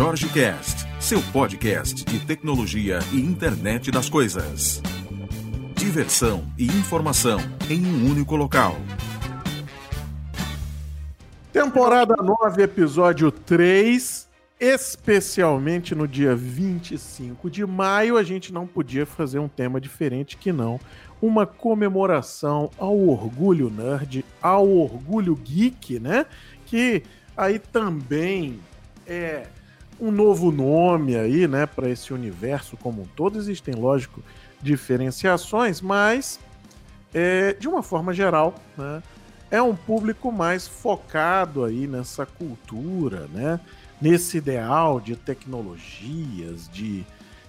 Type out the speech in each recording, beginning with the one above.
Jorge Cast, seu podcast de tecnologia e internet das coisas. Diversão e informação em um único local. Temporada 9, episódio 3. Especialmente no dia 25 de maio, a gente não podia fazer um tema diferente que não uma comemoração ao orgulho nerd, ao orgulho geek, né? Que aí também é um novo nome aí, né, para esse universo como um todo. Existem, lógico, diferenciações, mas é, de uma forma geral, né, é um público mais focado aí nessa cultura, né, nesse ideal de tecnologias, de,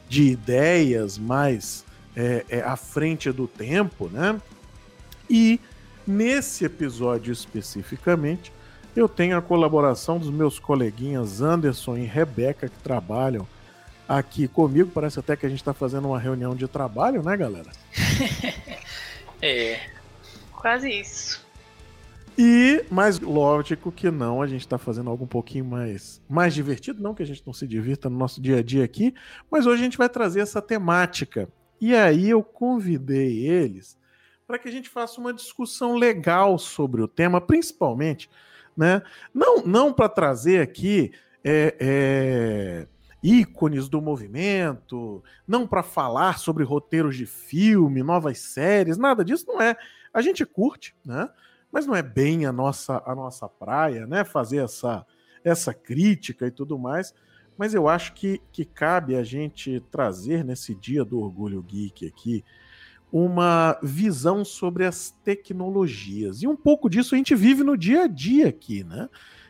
de ideias mais é, é, à frente do tempo, né? E nesse episódio especificamente, eu tenho a colaboração dos meus coleguinhas Anderson e Rebeca, que trabalham aqui comigo. Parece até que a gente está fazendo uma reunião de trabalho, né, galera? é. Quase isso. E, mais lógico que não, a gente está fazendo algo um pouquinho mais, mais divertido. Não que a gente não se divirta no nosso dia a dia aqui, mas hoje a gente vai trazer essa temática. E aí eu convidei eles para que a gente faça uma discussão legal sobre o tema, principalmente né? Não, não para trazer aqui é, é, ícones do movimento, não para falar sobre roteiros de filme, novas séries, nada disso não é. A gente curte, né? Mas não é bem a nossa a nossa praia, né? Fazer essa essa crítica e tudo mais. Mas eu acho que, que cabe a gente trazer nesse dia do orgulho geek aqui uma visão sobre as tecnologias. E um pouco disso a gente vive no dia a dia aqui, né?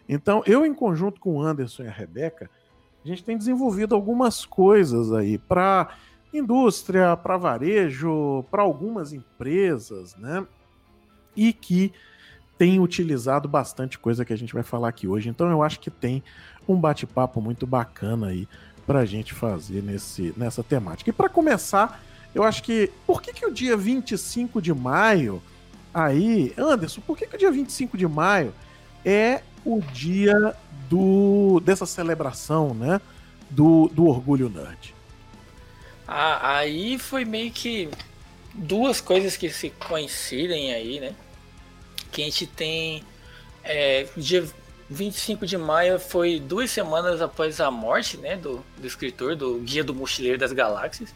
Então, eu, em conjunto com o Anderson e a Rebeca, a gente tem desenvolvido algumas coisas aí para indústria, para varejo, para algumas empresas, né? E que tem utilizado bastante coisa que a gente vai falar aqui hoje. Então, eu acho que tem um bate-papo muito bacana aí para a gente fazer nesse, nessa temática. E para começar, eu acho que. Por que, que o dia 25 de maio. Aí, Anderson, por que, que o dia 25 de maio é o dia do dessa celebração, né? Do, do orgulho nerd? Ah, aí foi meio que duas coisas que se coincidem aí, né? Que a gente tem. É, dia 25 de maio foi duas semanas após a morte né, do, do escritor do Guia do Mochileiro das Galáxias.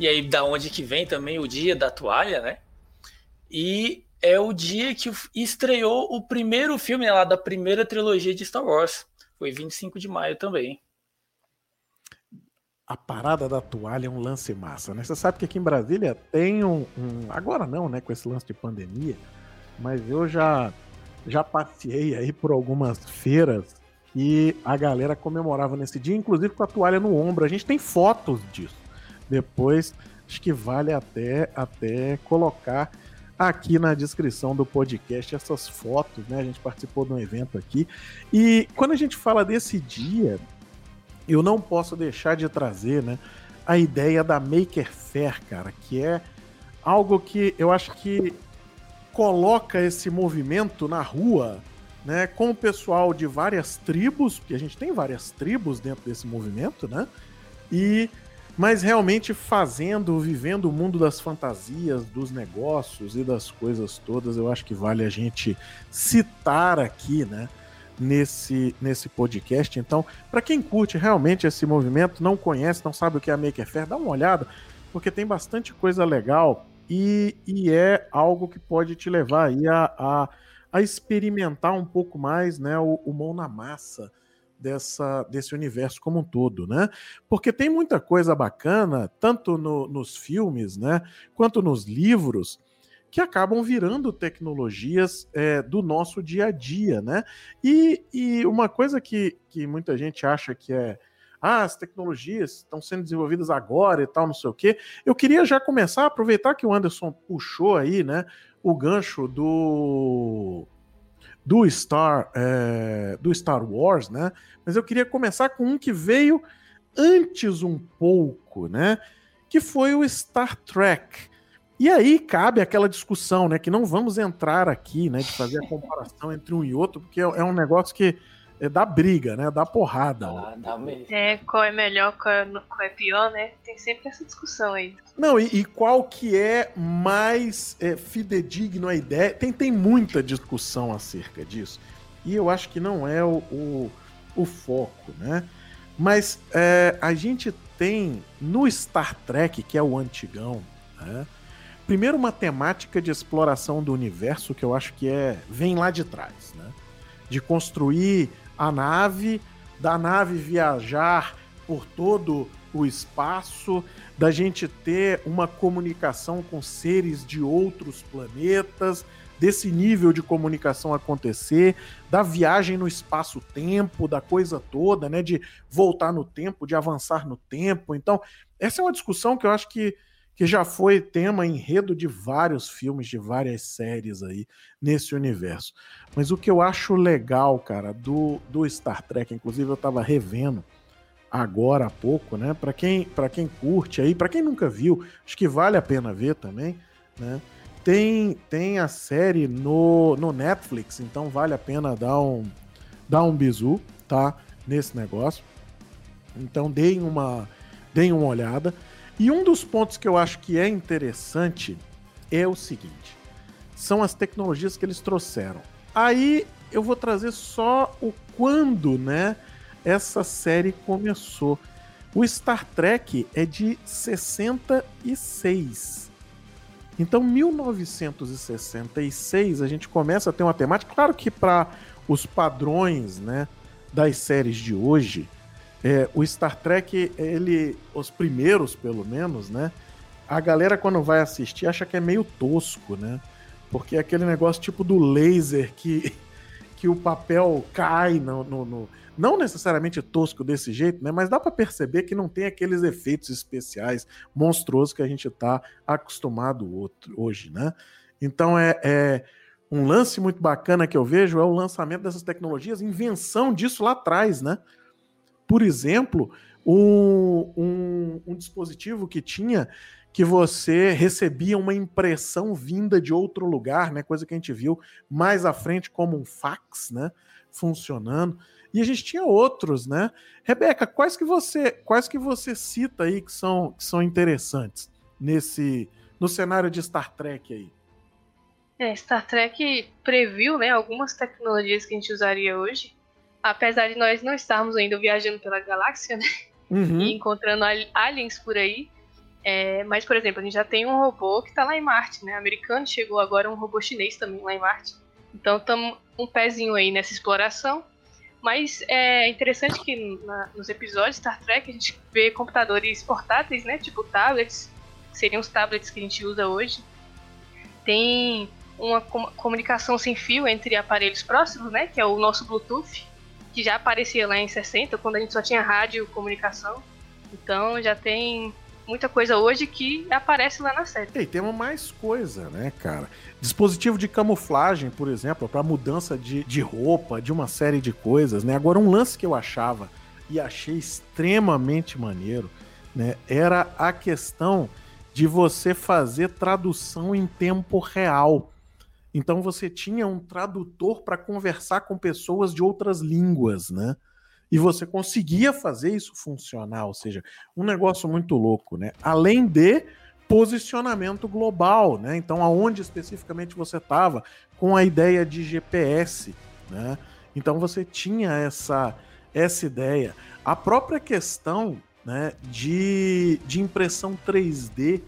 E aí, da onde que vem também o dia da toalha, né? E é o dia que estreou o primeiro filme né, lá da primeira trilogia de Star Wars. Foi 25 de maio também. A parada da toalha é um lance massa, né? Você sabe que aqui em Brasília tem um, um, Agora não, né? Com esse lance de pandemia. Mas eu já, já passei aí por algumas feiras e a galera comemorava nesse dia, inclusive com a toalha no ombro. A gente tem fotos disso. Depois, acho que vale até, até colocar aqui na descrição do podcast essas fotos, né? A gente participou de um evento aqui. E quando a gente fala desse dia, eu não posso deixar de trazer, né, a ideia da Maker Fair, cara, que é algo que eu acho que coloca esse movimento na rua, né, com o pessoal de várias tribos, porque a gente tem várias tribos dentro desse movimento, né? E mas realmente fazendo, vivendo o mundo das fantasias, dos negócios e das coisas todas, eu acho que vale a gente citar aqui, né? Nesse, nesse podcast. Então, para quem curte realmente esse movimento, não conhece, não sabe o que é a Maker Fair, dá uma olhada, porque tem bastante coisa legal e, e é algo que pode te levar a, a, a experimentar um pouco mais né, o, o mão na massa dessa, desse universo como um todo, né? Porque tem muita coisa bacana, tanto no, nos filmes, né, quanto nos livros, que acabam virando tecnologias é, do nosso dia a dia, né? E, e uma coisa que, que muita gente acha que é ah, as tecnologias estão sendo desenvolvidas agora e tal, não sei o quê. Eu queria já começar, aproveitar que o Anderson puxou aí, né, o gancho do do Star, é, do Star Wars, né? Mas eu queria começar com um que veio antes um pouco, né? Que foi o Star Trek. E aí cabe aquela discussão, né? Que não vamos entrar aqui, né? De fazer a comparação entre um e outro, porque é, é um negócio que é da briga, né? Da porrada. Ah, dá mesmo. É, qual é melhor, qual é, qual é, pior, né? Tem sempre essa discussão aí. Não, e, e qual que é mais é, fidedigno a ideia? Tem, tem muita discussão acerca disso. E eu acho que não é o, o, o foco, né? Mas é, a gente tem no Star Trek, que é o antigão, né? Primeiro uma temática de exploração do universo que eu acho que é vem lá de trás, né? De construir a nave, da nave viajar por todo o espaço, da gente ter uma comunicação com seres de outros planetas, desse nível de comunicação acontecer, da viagem no espaço-tempo, da coisa toda, né, de voltar no tempo, de avançar no tempo. Então, essa é uma discussão que eu acho que que já foi tema enredo de vários filmes, de várias séries aí nesse universo. Mas o que eu acho legal, cara, do, do Star Trek, inclusive eu tava revendo agora há pouco, né? Para quem, quem curte aí, para quem nunca viu, acho que vale a pena ver também, né? Tem, tem a série no, no Netflix, então vale a pena dar um, dar um bizu, tá? Nesse negócio. Então deem uma, deem uma olhada. E um dos pontos que eu acho que é interessante é o seguinte: são as tecnologias que eles trouxeram. Aí eu vou trazer só o quando, né? Essa série começou. O Star Trek é de 66. Então, 1966, a gente começa a ter uma temática. Claro que para os padrões né, das séries de hoje, é, o Star Trek, ele, os primeiros pelo menos, né? A galera quando vai assistir acha que é meio tosco, né? Porque é aquele negócio tipo do laser que, que o papel cai no, no, no não necessariamente tosco desse jeito, né? Mas dá para perceber que não tem aqueles efeitos especiais monstruosos que a gente está acostumado hoje, né? Então é, é, um lance muito bacana que eu vejo é o lançamento dessas tecnologias, invenção disso lá atrás, né? Por exemplo, um, um, um dispositivo que tinha que você recebia uma impressão vinda de outro lugar, né? Coisa que a gente viu mais à frente como um fax, né? Funcionando. E a gente tinha outros, né? Rebeca, quais que você, quais que você cita aí que são, que são interessantes nesse no cenário de Star Trek aí? É, Star Trek previu, né, algumas tecnologias que a gente usaria hoje apesar de nós não estarmos ainda viajando pela galáxia, né? Uhum. E encontrando aliens por aí. É, mas, por exemplo, a gente já tem um robô que está lá em Marte, né? Americano chegou agora um robô chinês também lá em Marte. Então estamos um pezinho aí nessa exploração. Mas é interessante que na, nos episódios Star Trek a gente vê computadores portáteis, né? Tipo tablets, que seriam os tablets que a gente usa hoje. Tem uma com comunicação sem fio entre aparelhos próximos, né? Que é o nosso Bluetooth que já aparecia lá em 60, quando a gente só tinha rádio comunicação. Então já tem muita coisa hoje que aparece lá na série. E tem mais coisa, né, cara? Dispositivo de camuflagem, por exemplo, para mudança de, de roupa, de uma série de coisas, né? Agora, um lance que eu achava e achei extremamente maneiro, né, era a questão de você fazer tradução em tempo real. Então você tinha um tradutor para conversar com pessoas de outras línguas, né? E você conseguia fazer isso funcionar, ou seja, um negócio muito louco, né? Além de posicionamento global, né? Então, aonde especificamente você estava com a ideia de GPS, né? Então você tinha essa essa ideia. A própria questão, né, de, de impressão 3D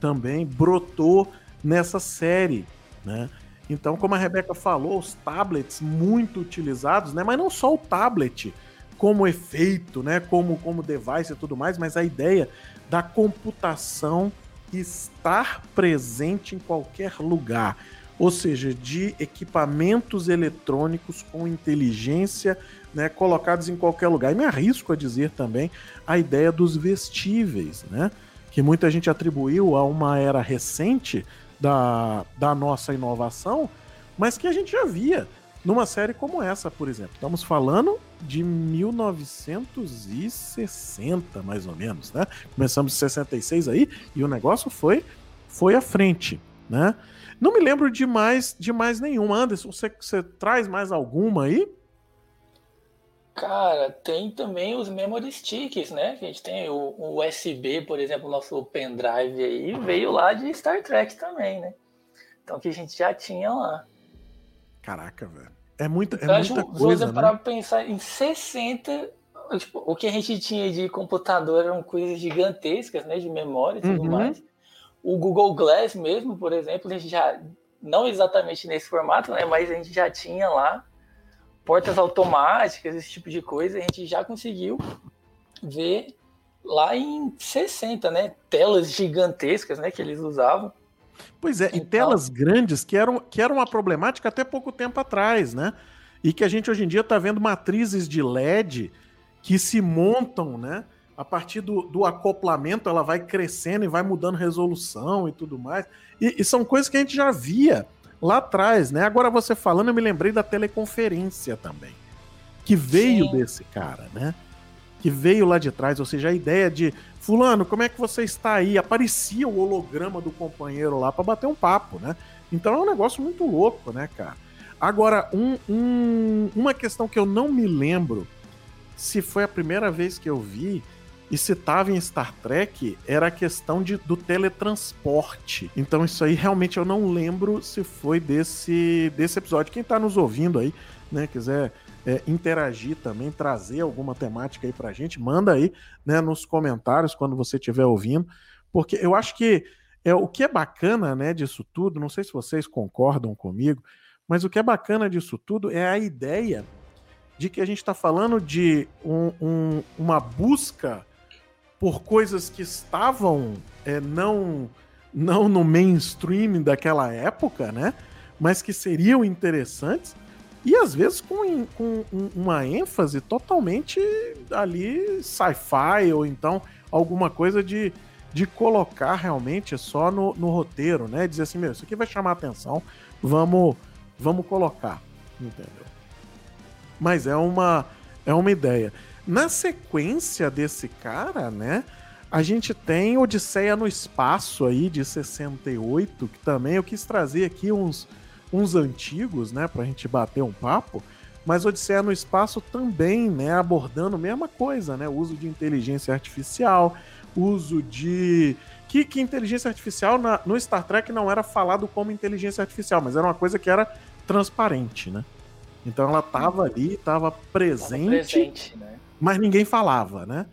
também brotou nessa série, né? Então, como a Rebeca falou, os tablets muito utilizados, né? Mas não só o tablet como efeito, né? Como, como device e tudo mais, mas a ideia da computação estar presente em qualquer lugar. Ou seja, de equipamentos eletrônicos com inteligência né, colocados em qualquer lugar. E me arrisco a dizer também a ideia dos vestíveis, né? Que muita gente atribuiu a uma era recente, da, da nossa inovação, mas que a gente já via numa série como essa, por exemplo. Estamos falando de 1960, mais ou menos, né? Começamos em 66 aí e o negócio foi foi à frente, né? Não me lembro de mais, de mais nenhuma. Anderson, você, você traz mais alguma aí? Cara, tem também os memory sticks, né? A gente tem o, o USB, por exemplo, nosso pendrive aí, veio lá de Star Trek também, né? Então que a gente já tinha lá. Caraca, velho. É muita, é muita coisa, né? para pensar em 60, tipo, o que a gente tinha de computador eram coisas gigantescas, né, de memória e tudo uhum. mais. O Google Glass mesmo, por exemplo, a gente já não exatamente nesse formato, né, mas a gente já tinha lá portas automáticas, esse tipo de coisa, a gente já conseguiu ver lá em 60, né? Telas gigantescas, né? Que eles usavam. Pois é, então... e telas grandes que eram, que eram uma problemática até pouco tempo atrás, né? E que a gente hoje em dia está vendo matrizes de LED que se montam, né? A partir do, do acoplamento, ela vai crescendo e vai mudando resolução e tudo mais. E, e são coisas que a gente já via lá atrás, né? Agora você falando, eu me lembrei da teleconferência também, que veio Sim. desse cara, né? Que veio lá de trás, ou seja, a ideia de fulano, como é que você está aí? Aparecia o holograma do companheiro lá para bater um papo, né? Então é um negócio muito louco, né, cara? Agora, um, um, uma questão que eu não me lembro se foi a primeira vez que eu vi, e citava em Star Trek era a questão de, do teletransporte. Então isso aí realmente eu não lembro se foi desse, desse episódio. Quem está nos ouvindo aí, né, quiser é, interagir também, trazer alguma temática aí pra gente, manda aí né, nos comentários quando você estiver ouvindo, porque eu acho que é, o que é bacana né, disso tudo, não sei se vocês concordam comigo, mas o que é bacana disso tudo é a ideia de que a gente está falando de um, um, uma busca por coisas que estavam é, não, não no mainstream daquela época, né? Mas que seriam interessantes e às vezes com, com uma ênfase totalmente ali sci-fi ou então alguma coisa de, de colocar realmente só no, no roteiro, né? Dizer assim, meu, isso aqui vai chamar atenção, vamos, vamos colocar, entendeu? Mas é uma, é uma ideia. Na sequência desse cara, né? A gente tem Odisseia no Espaço aí de 68, que também eu quis trazer aqui uns, uns antigos, né, pra gente bater um papo. Mas Odisseia no Espaço também, né, abordando a mesma coisa, né? Uso de inteligência artificial, uso de. Que, que inteligência artificial na, no Star Trek não era falado como inteligência artificial, mas era uma coisa que era transparente, né? Então ela estava ali, estava presente. Tava presente né? Mas ninguém falava, né?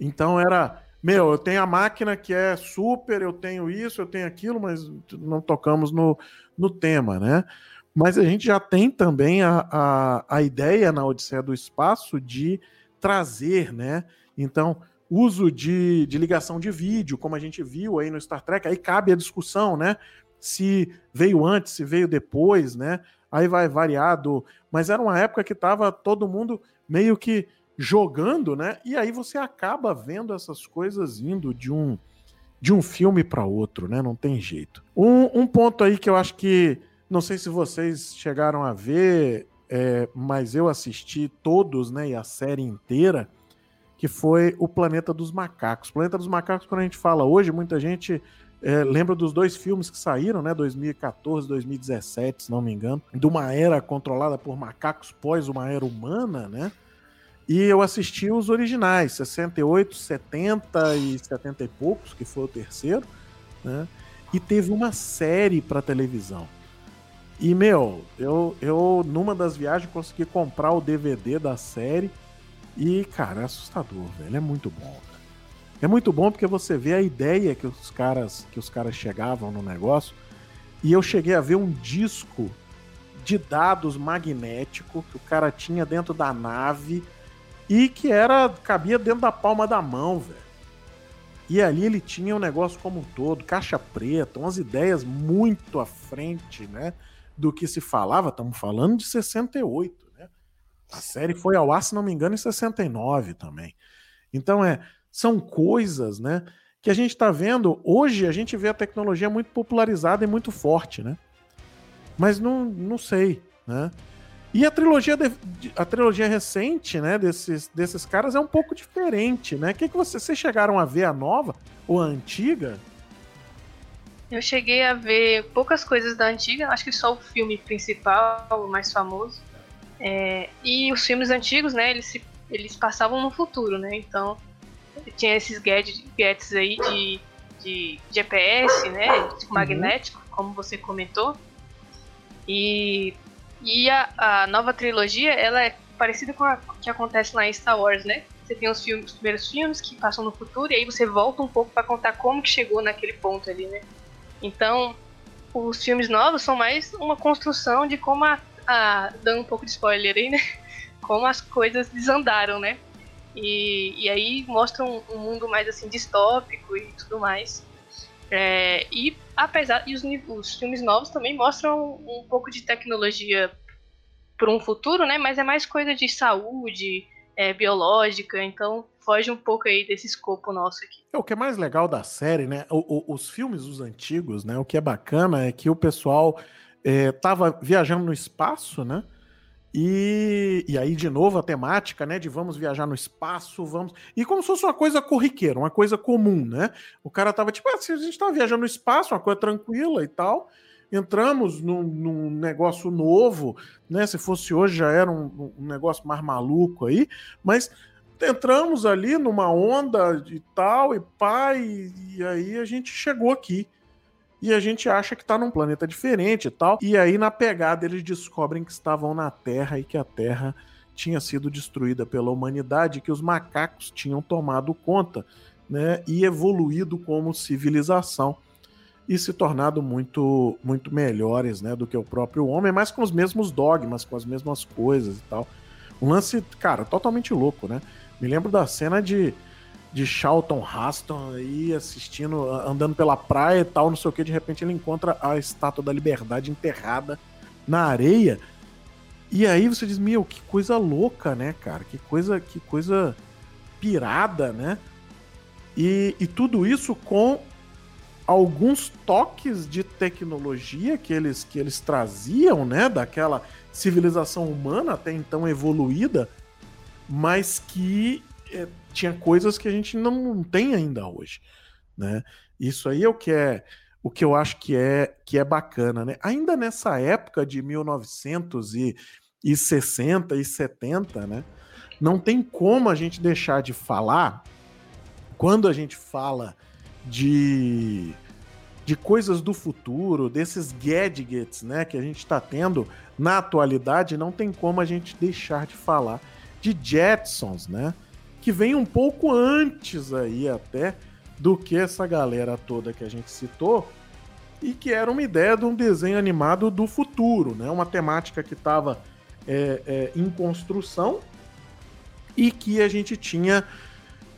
Então era, meu, eu tenho a máquina que é super, eu tenho isso, eu tenho aquilo, mas não tocamos no, no tema, né? Mas a gente já tem também a, a, a ideia na Odisseia do Espaço de trazer, né? Então, uso de, de ligação de vídeo, como a gente viu aí no Star Trek, aí cabe a discussão, né? Se veio antes, se veio depois, né? Aí vai variado, mas era uma época que estava todo mundo meio que jogando, né? E aí você acaba vendo essas coisas indo de um de um filme para outro, né? Não tem jeito. Um, um, ponto aí que eu acho que não sei se vocês chegaram a ver, é, mas eu assisti todos, né? E a série inteira, que foi o Planeta dos Macacos. Planeta dos Macacos, quando a gente fala hoje, muita gente é, lembra dos dois filmes que saíram, né? 2014, 2017, se não me engano, de uma era controlada por macacos pós uma era humana, né? E eu assisti os originais, 68, 70 e 70 e poucos, que foi o terceiro, né? E teve uma série para televisão. E, meu, eu, eu numa das viagens consegui comprar o DVD da série. E, cara, é assustador, velho. É muito bom. É muito bom porque você vê a ideia que os caras que os caras chegavam no negócio. E eu cheguei a ver um disco de dados magnético que o cara tinha dentro da nave e que era cabia dentro da palma da mão, velho. E ali ele tinha um negócio como um todo, caixa preta, umas ideias muito à frente, né, do que se falava. Estamos falando de 68, né? A série foi ao ar, se não me engano, em 69 também. Então é, são coisas, né, que a gente está vendo. Hoje a gente vê a tecnologia muito popularizada e muito forte, né? Mas não, não sei, né? E a trilogia, de, a trilogia recente, né, desses, desses caras é um pouco diferente, né? O que, que vocês, vocês chegaram a ver a nova ou a antiga? Eu cheguei a ver poucas coisas da antiga, acho que só o filme principal, o mais famoso. É, e os filmes antigos, né, eles, se, eles passavam no futuro, né? Então tinha esses gadgets, gadgets aí de, de GPS, né? De uhum. magnético, uhum. como você comentou. E, e a, a, nova trilogia, ela é parecida com a que acontece lá em Star Wars, né? Você tem os, filmes, os primeiros filmes que passam no futuro e aí você volta um pouco para contar como que chegou naquele ponto ali, né? Então, os filmes novos são mais uma construção de como a, a dando um pouco de spoiler aí, né? Como as coisas desandaram, né? E, e aí mostram um, um mundo mais assim distópico e tudo mais. É, e apesar e os, os filmes novos também mostram um pouco de tecnologia para um futuro, né? Mas é mais coisa de saúde, é, biológica, então foge um pouco aí desse escopo nosso aqui. É, o que é mais legal da série, né? O, o, os filmes, os antigos, né? O que é bacana é que o pessoal é, tava viajando no espaço, né? E, e aí, de novo, a temática, né? De vamos viajar no espaço, vamos. E como se fosse uma coisa corriqueira, uma coisa comum, né? O cara tava tipo, ah, se a gente tava viajando no espaço, uma coisa tranquila e tal. Entramos num, num negócio novo, né? Se fosse hoje já era um, um negócio mais maluco aí, mas entramos ali numa onda e tal, e pai, e, e aí a gente chegou aqui e a gente acha que está num planeta diferente e tal. E aí, na pegada, eles descobrem que estavam na Terra e que a Terra tinha sido destruída pela humanidade, que os macacos tinham tomado conta, né? E evoluído como civilização e se tornado muito muito melhores, né, do que o próprio homem, mas com os mesmos dogmas, com as mesmas coisas e tal. Um lance, cara, totalmente louco, né? Me lembro da cena de de Charlton Heston aí assistindo, andando pela praia e tal, não sei o que, de repente ele encontra a estátua da liberdade enterrada na areia. E aí você diz, meu, que coisa louca, né, cara? Que coisa, que coisa pirada, né? E, e tudo isso com alguns toques de tecnologia que eles, que eles traziam, né, daquela civilização humana até então evoluída, mas que é, tinha coisas que a gente não tem ainda hoje, né? Isso aí é o que é o que eu acho que é que é bacana, né? Ainda nessa época de 1960 e 70, né? Não tem como a gente deixar de falar quando a gente fala de de coisas do futuro, desses gadgets, né, que a gente está tendo na atualidade, não tem como a gente deixar de falar de Jetsons, né? Que vem um pouco antes aí até do que essa galera toda que a gente citou e que era uma ideia de um desenho animado do futuro, né? Uma temática que estava é, é, em construção e que a gente tinha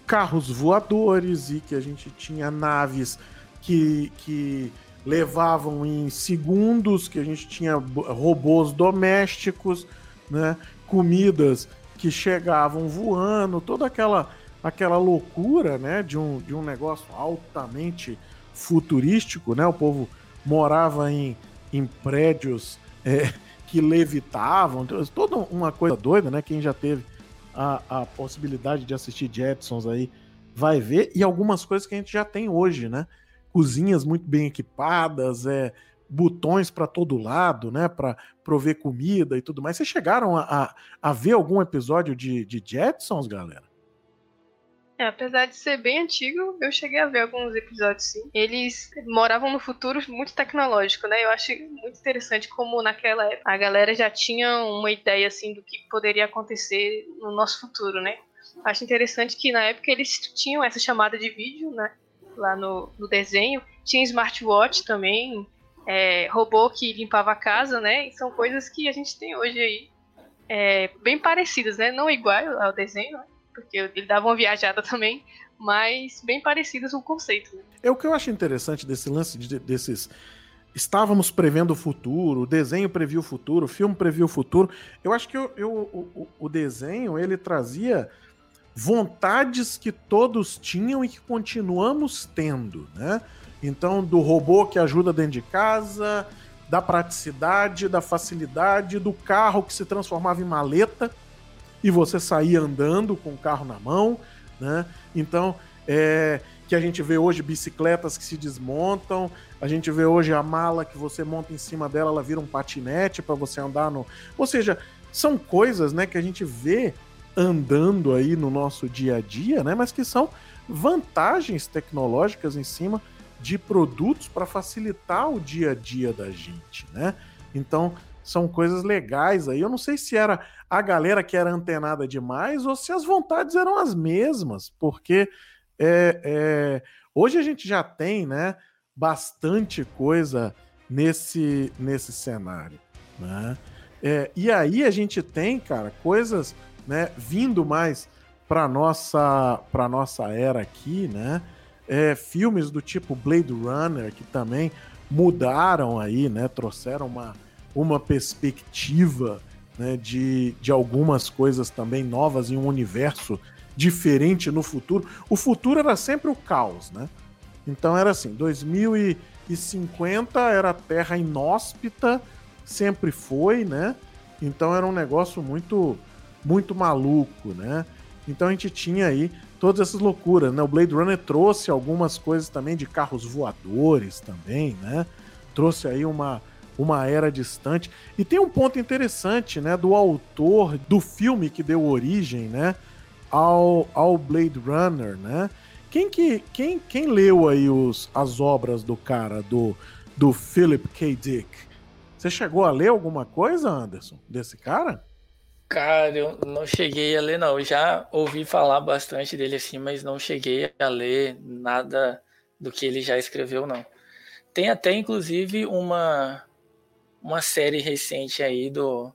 carros voadores e que a gente tinha naves que, que levavam em segundos, que a gente tinha robôs domésticos, né? Comidas que chegavam voando, toda aquela aquela loucura, né, de um, de um negócio altamente futurístico, né? O povo morava em, em prédios é, que levitavam, então, toda uma coisa doida, né? Quem já teve a, a possibilidade de assistir Jetsons aí vai ver, e algumas coisas que a gente já tem hoje, né? Cozinhas muito bem equipadas, é, botões para todo lado, né, para prover comida e tudo mais. Vocês chegaram a, a, a ver algum episódio de, de Jetsons, galera? É, apesar de ser bem antigo, eu cheguei a ver alguns episódios sim. Eles moravam no futuro muito tecnológico, né? Eu acho muito interessante como naquela época a galera já tinha uma ideia assim do que poderia acontecer no nosso futuro, né? Acho interessante que na época eles tinham essa chamada de vídeo, né? Lá no, no desenho. Tinha smartwatch também, é, robô que limpava a casa, né? E são coisas que a gente tem hoje aí é, bem parecidas, né? Não igual ao desenho, né? porque ele dava uma viajada também, mas bem parecidas o conceito. Né? É o que eu acho interessante desse lance de, desses estávamos prevendo o futuro, o desenho previu o futuro, o filme previu o futuro. Eu acho que eu, eu, o, o, desenho ele trazia vontades que todos tinham e que continuamos tendo, né? Então, do robô que ajuda dentro de casa, da praticidade, da facilidade, do carro que se transformava em maleta e você saía andando com o carro na mão, né? Então, é, que a gente vê hoje bicicletas que se desmontam, a gente vê hoje a mala que você monta em cima dela, ela vira um patinete para você andar no. Ou seja, são coisas, né, que a gente vê andando aí no nosso dia a dia, né, mas que são vantagens tecnológicas em cima de produtos para facilitar o dia a dia da gente, né? Então, são coisas legais aí. Eu não sei se era a galera que era antenada demais ou se as vontades eram as mesmas, porque é, é, hoje a gente já tem, né, bastante coisa nesse, nesse cenário, né? É, e aí a gente tem, cara, coisas, né, vindo mais para nossa para nossa era aqui, né? É, filmes do tipo Blade Runner que também mudaram aí, né? Trouxeram uma, uma perspectiva né, de, de algumas coisas também novas em um universo diferente no futuro. O futuro era sempre o caos, né? Então era assim, 2050 era terra inóspita, sempre foi, né? Então era um negócio muito muito maluco, né? Então a gente tinha aí todas essas loucuras, né? O Blade Runner trouxe algumas coisas também de carros voadores também, né? Trouxe aí uma uma era distante. E tem um ponto interessante, né, do autor do filme que deu origem, né, ao, ao Blade Runner, né? Quem que quem, quem leu aí os, as obras do cara do do Philip K. Dick? Você chegou a ler alguma coisa, Anderson, desse cara? Cara, eu não cheguei a ler, não. Eu já ouvi falar bastante dele assim, mas não cheguei a ler nada do que ele já escreveu, não. Tem até, inclusive, uma, uma série recente aí do,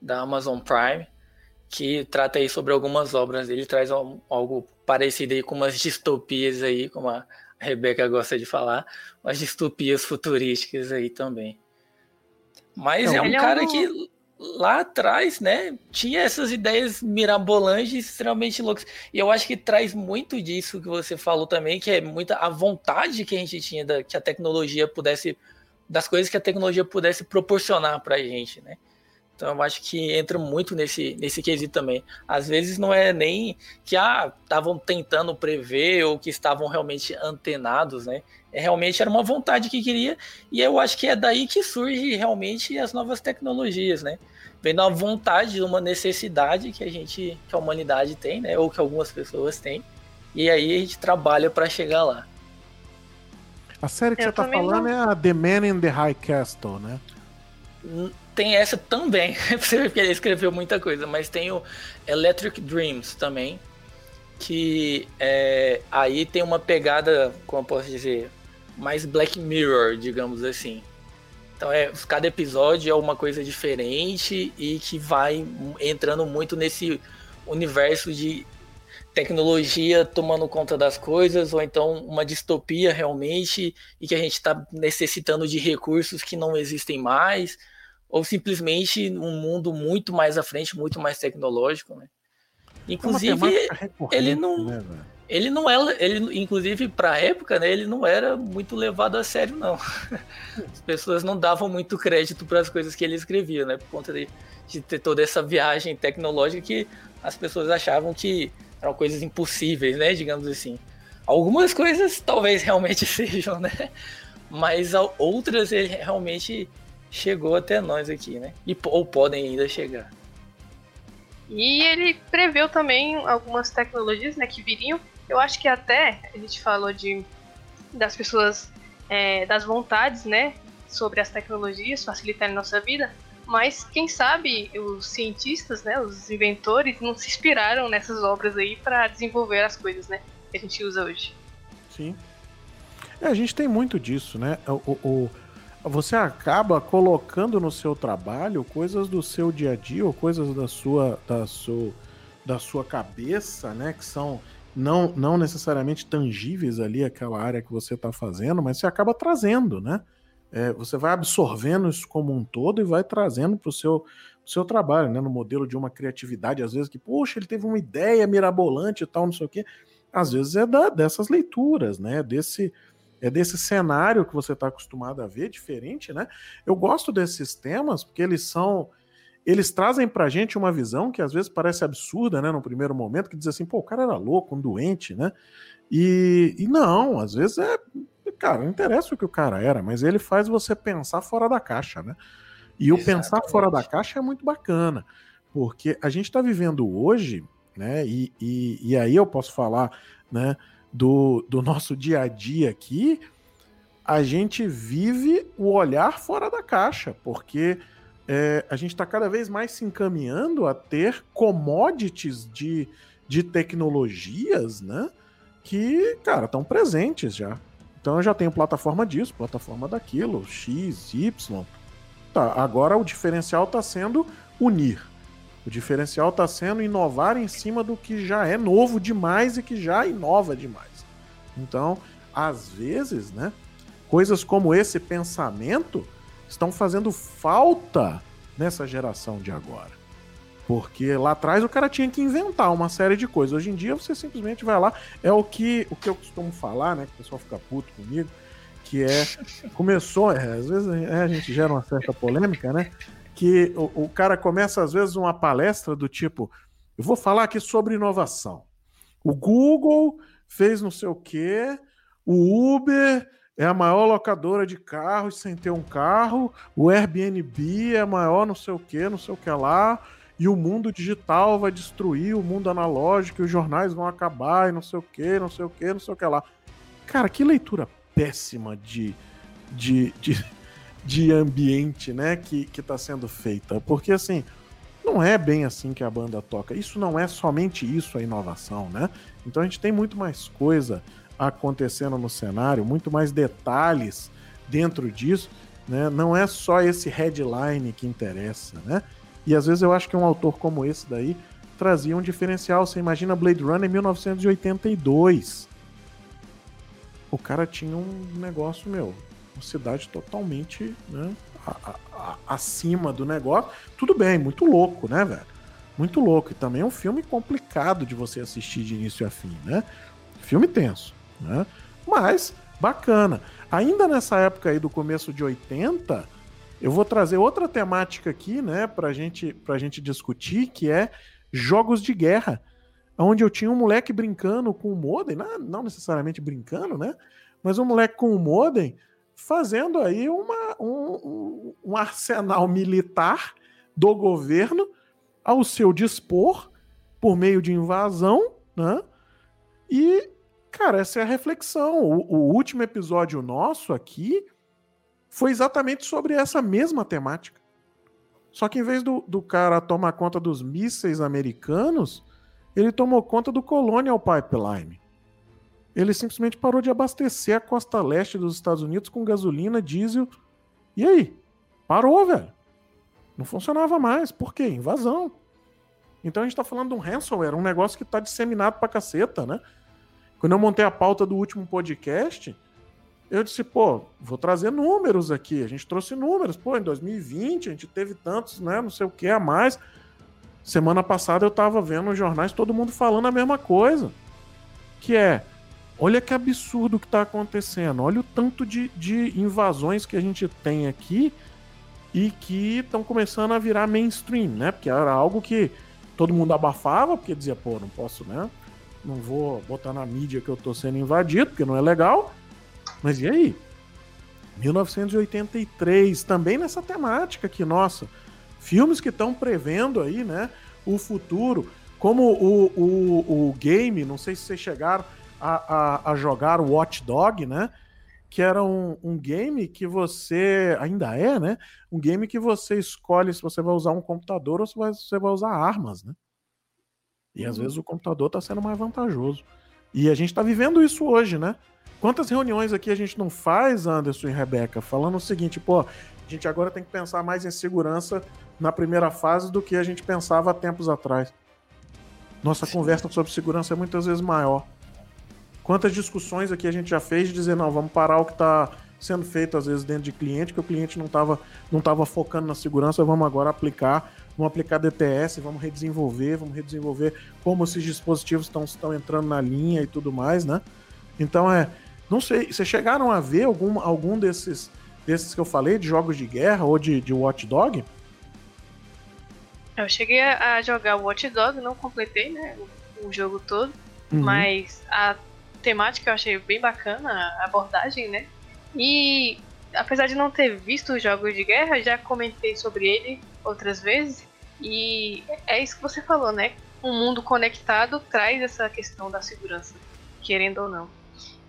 da Amazon Prime que trata aí sobre algumas obras dele, traz algo parecido aí com umas distopias aí, como a Rebeca gosta de falar, umas distopias futurísticas aí também. Mas é um cara é um... que lá atrás, né, tinha essas ideias mirabolantes extremamente loucas. E eu acho que traz muito disso que você falou também, que é muita a vontade que a gente tinha da, que a tecnologia pudesse das coisas que a tecnologia pudesse proporcionar para a gente, né? Então eu acho que entra muito nesse, nesse quesito também. Às vezes não é nem que ah, estavam tentando prever ou que estavam realmente antenados, né? É, realmente era uma vontade que queria, e eu acho que é daí que surge realmente as novas tecnologias, né? Vem da vontade, uma necessidade que a gente, que a humanidade tem, né? Ou que algumas pessoas têm, e aí a gente trabalha para chegar lá. A série que eu você tá falando não... é a The Man in the High Castle, né? tem essa também, você vê que ele escreveu muita coisa, mas tem o Electric Dreams também, que é, aí tem uma pegada, como eu posso dizer, mais Black Mirror, digamos assim. Então é, cada episódio é uma coisa diferente e que vai entrando muito nesse universo de tecnologia tomando conta das coisas, ou então uma distopia realmente, e que a gente está necessitando de recursos que não existem mais ou simplesmente um mundo muito mais à frente, muito mais tecnológico, né? É inclusive, é ele não, né, ele não era, ele inclusive para a época, né, ele não era muito levado a sério não. As pessoas não davam muito crédito para as coisas que ele escrevia, né, por conta de, de ter toda essa viagem tecnológica que as pessoas achavam que eram coisas impossíveis, né, digamos assim. Algumas coisas talvez realmente sejam, né? Mas outras ele realmente chegou até nós aqui, né? E, ou podem ainda chegar. E ele preveu também algumas tecnologias né, que viriam. Eu acho que até a gente falou de das pessoas, é, das vontades, né? Sobre as tecnologias facilitarem nossa vida. Mas quem sabe os cientistas, né, os inventores, não se inspiraram nessas obras aí para desenvolver as coisas, né, que a gente usa hoje. Sim. É, a gente tem muito disso, né? O, o, você acaba colocando no seu trabalho coisas do seu dia a dia ou coisas da sua, da sua, da sua cabeça, né? Que são não, não necessariamente tangíveis ali aquela área que você está fazendo, mas você acaba trazendo, né? É, você vai absorvendo isso como um todo e vai trazendo para o seu, seu trabalho, né? No modelo de uma criatividade, às vezes que, poxa, ele teve uma ideia mirabolante e tal, não sei o quê. Às vezes é da, dessas leituras, né? Desse, é desse cenário que você está acostumado a ver, diferente, né? Eu gosto desses temas porque eles são. Eles trazem pra gente uma visão que às vezes parece absurda, né? No primeiro momento, que diz assim, pô, o cara era louco, um doente, né? E, e não, às vezes é. Cara, não interessa o que o cara era, mas ele faz você pensar fora da caixa, né? E o pensar fora da caixa é muito bacana. Porque a gente está vivendo hoje, né? E, e, e, aí eu posso falar, né? Do, do nosso dia a dia aqui, a gente vive o olhar fora da caixa, porque é, a gente está cada vez mais se encaminhando a ter commodities de, de tecnologias, né? Que, cara, estão presentes já. Então eu já tenho plataforma disso, plataforma daquilo, X, Y. Tá, agora o diferencial está sendo unir. O diferencial está sendo inovar em cima do que já é novo demais e que já inova demais. Então, às vezes, né, coisas como esse pensamento estão fazendo falta nessa geração de agora. Porque lá atrás o cara tinha que inventar uma série de coisas. Hoje em dia você simplesmente vai lá. É o que, o que eu costumo falar, né? Que o pessoal fica puto comigo. Que é. Começou, é, às vezes é, a gente gera uma certa polêmica, né? Que o, o cara começa, às vezes, uma palestra do tipo: eu vou falar aqui sobre inovação. O Google fez não sei o quê, o Uber é a maior locadora de carros sem ter um carro, o Airbnb é maior não sei o que, não sei o que lá, e o mundo digital vai destruir o mundo analógico, e os jornais vão acabar, e não sei o que, não sei o que, não sei o que lá. Cara, que leitura péssima de, de, de, de ambiente, né, que, que tá sendo feita. Porque, assim, não é bem assim que a banda toca. Isso não é somente isso a inovação, né? Então a gente tem muito mais coisa acontecendo no cenário, muito mais detalhes dentro disso, né? Não é só esse headline que interessa, né? E às vezes eu acho que um autor como esse daí trazia um diferencial. Você imagina Blade Runner em 1982. O cara tinha um negócio, meu, uma cidade totalmente né, a, a, acima do negócio. Tudo bem, muito louco, né, velho? Muito louco. E também é um filme complicado de você assistir de início a fim, né? Filme tenso. Né? Mas, bacana. Ainda nessa época aí do começo de 80, eu vou trazer outra temática aqui, né, pra gente, pra gente discutir, que é jogos de guerra. Onde eu tinha um moleque brincando com o modem, não, necessariamente brincando, né? Mas um moleque com o modem fazendo aí uma, um, um arsenal militar do governo ao seu dispor por meio de invasão, né? E Cara, essa é a reflexão. O, o, último episódio nosso aqui foi exatamente sobre essa mesma temática. Só que em vez do, do cara tomar conta dos mísseis americanos, ele tomou conta do Colonial Pipeline. Ele simplesmente parou de abastecer a costa leste dos Estados Unidos com gasolina, diesel. E aí? Parou, velho. Não funcionava mais. Por quê? Invasão. Então a gente tá falando de um ransomware, um negócio que tá disseminado pra caceta, né? Quando eu montei a pauta do último podcast, eu disse, pô, vou trazer números aqui. A gente trouxe números. Pô, em 2020 a gente teve tantos, né? Não sei o que a mais. Semana passada eu tava vendo nos jornais todo mundo falando a mesma coisa. Que é, olha que absurdo que tá acontecendo. Olha o tanto de, de invasões que a gente tem aqui e que estão começando a virar mainstream, né? Porque era algo que todo mundo abafava, porque dizia, pô, não posso, né? Não vou botar na mídia que eu tô sendo invadido, porque não é legal. Mas e aí? 1983, também nessa temática aqui, nossa. Filmes que estão prevendo aí, né, o futuro. Como o, o, o game, não sei se vocês chegaram a, a, a jogar Watch Dog, né? Que era um, um game que você. Ainda é, né? Um game que você escolhe se você vai usar um computador ou se você vai usar armas, né? E às uhum. vezes o computador está sendo mais vantajoso. E a gente está vivendo isso hoje, né? Quantas reuniões aqui a gente não faz, Anderson e Rebeca, falando o seguinte, pô, a gente agora tem que pensar mais em segurança na primeira fase do que a gente pensava há tempos atrás. Nossa Sim. conversa sobre segurança é muitas vezes maior. Quantas discussões aqui a gente já fez de dizer, não, vamos parar o que está sendo feito às vezes dentro de cliente, que o cliente não estava não tava focando na segurança, vamos agora aplicar vamos aplicar DTS, vamos redesenvolver, vamos redesenvolver como esses dispositivos estão, estão entrando na linha e tudo mais, né? Então é, não sei, vocês chegaram a ver algum, algum desses, desses que eu falei, de jogos de guerra ou de, de Watch Dog? Eu cheguei a jogar o Watch Dog, não completei, né, o, jogo todo, uhum. mas a temática eu achei bem bacana, a abordagem, né? E apesar de não ter visto os jogos de guerra, já comentei sobre ele outras vezes. E é isso que você falou, né? Um mundo conectado traz essa questão da segurança, querendo ou não.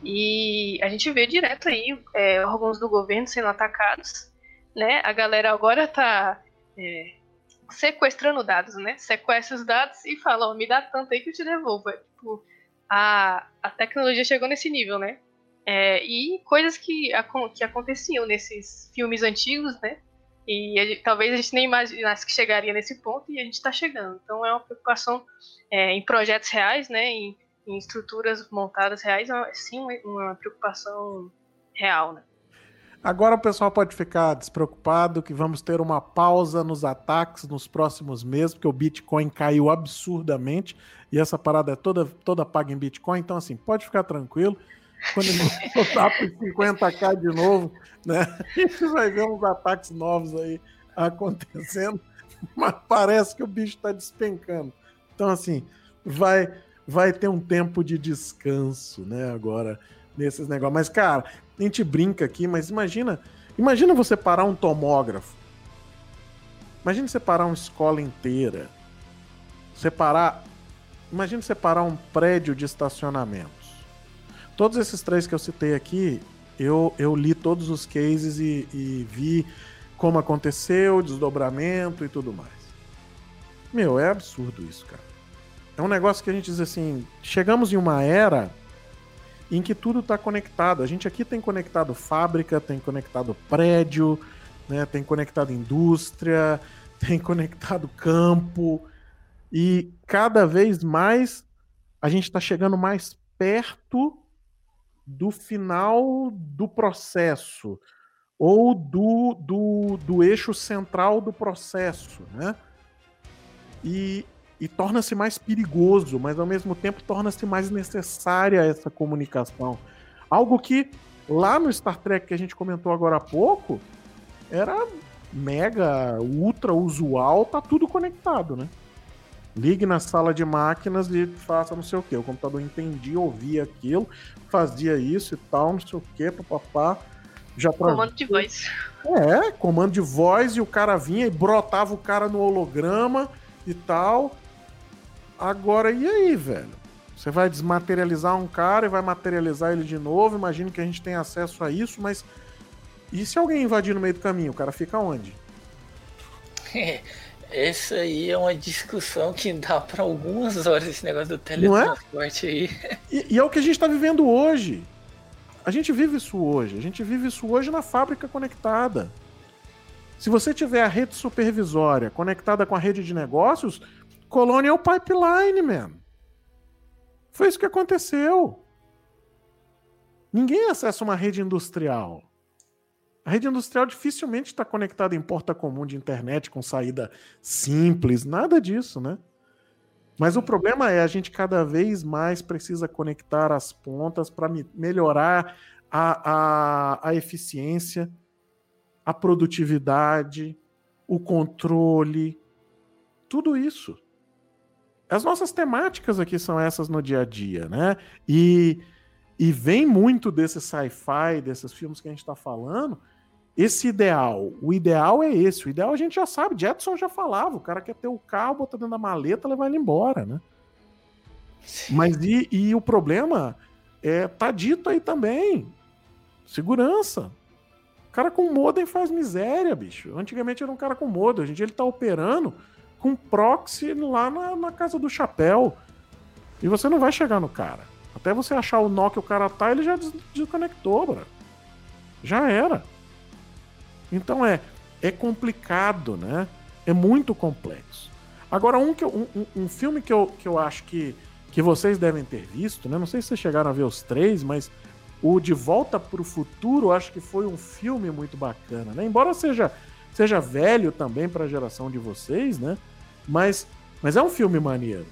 E a gente vê direto aí é, órgãos do governo sendo atacados, né? A galera agora tá é, sequestrando dados, né? Sequestra os dados e fala, oh, me dá tanto aí que eu te devolvo. É, tipo, a, a tecnologia chegou nesse nível, né? É, e coisas que, que aconteciam nesses filmes antigos, né? E a gente, talvez a gente nem imaginasse que chegaria nesse ponto e a gente está chegando. Então é uma preocupação é, em projetos reais, né? Em, em estruturas montadas reais, é sim uma, preocupação real, né? Agora o pessoal pode ficar despreocupado que vamos ter uma pausa nos ataques nos próximos meses, porque o Bitcoin caiu absurdamente e essa parada é toda, toda paga em Bitcoin. Então, assim, pode ficar tranquilo. Quando ele voltar para 50k de novo, né? A gente vai ver uns ataques novos aí acontecendo, mas parece que o bicho está despencando. Então, assim, vai, vai ter um tempo de descanso, né? Agora, nesses negócios. Mas, cara, a gente brinca aqui, mas imagina, imagina você parar um tomógrafo. Imagina você parar uma escola inteira. Separar, imagina você parar um prédio de estacionamentos. Todos esses três que eu citei aqui, eu, eu li todos os cases e, e vi como aconteceu, desdobramento e tudo mais. Meu, é absurdo isso, cara. É um negócio que a gente diz assim: chegamos em uma era em que tudo está conectado. A gente aqui tem conectado fábrica, tem conectado prédio, né, tem conectado indústria, tem conectado campo, e cada vez mais a gente está chegando mais perto do final do processo ou do, do, do eixo central do processo, né? E, e torna-se mais perigoso, mas ao mesmo tempo torna-se mais necessária essa comunicação. Algo que lá no Star Trek que a gente comentou agora há pouco era mega, ultra usual, tá tudo conectado, né? Ligue na sala de máquinas e faça não sei o que. O computador entendia, ouvia aquilo, fazia isso e tal, não sei o que, papapá. Já comando de voz. É, comando de voz e o cara vinha e brotava o cara no holograma e tal. Agora, e aí, velho? Você vai desmaterializar um cara e vai materializar ele de novo. Imagino que a gente tem acesso a isso, mas. E se alguém invadir no meio do caminho? O cara fica onde? Essa aí é uma discussão que dá para algumas horas esse negócio do é? teletransporte é? aí. E, e, é o que a gente está vivendo hoje. A gente vive isso hoje. A gente vive isso hoje na fábrica conectada. Se você tiver a rede supervisória conectada com a rede de negócios, Colonial Pipeline, man. Foi isso que aconteceu. Ninguém acessa uma rede industrial. A rede industrial dificilmente está conectada em porta comum de internet com saída simples, nada disso, né? Mas o problema é a gente cada vez mais precisa conectar as pontas para melhorar a, a, a eficiência, a produtividade, o controle, tudo isso. As nossas temáticas aqui são essas no dia a dia, né? E, e vem muito desse sci-fi, desses filmes que a gente está falando, esse ideal. O ideal é esse. O ideal a gente já sabe. Jetson já falava. O cara quer ter o carro, botar dentro da maleta, levar ele embora, né? Sim. Mas e, e o problema é tá dito aí também. Segurança. O cara com modem faz miséria, bicho. Antigamente era um cara com modem. Hoje em dia ele tá operando com proxy lá na, na casa do chapéu. E você não vai chegar no cara. Até você achar o nó que o cara tá, ele já desconectou, bro. Já era. Então é, é complicado, né? É muito complexo. Agora, um, que eu, um, um filme que eu, que eu acho que, que vocês devem ter visto, né? Não sei se vocês chegaram a ver os três, mas o De Volta para o Futuro acho que foi um filme muito bacana, né? Embora seja, seja velho também para a geração de vocês, né? Mas, mas é um filme maneiro.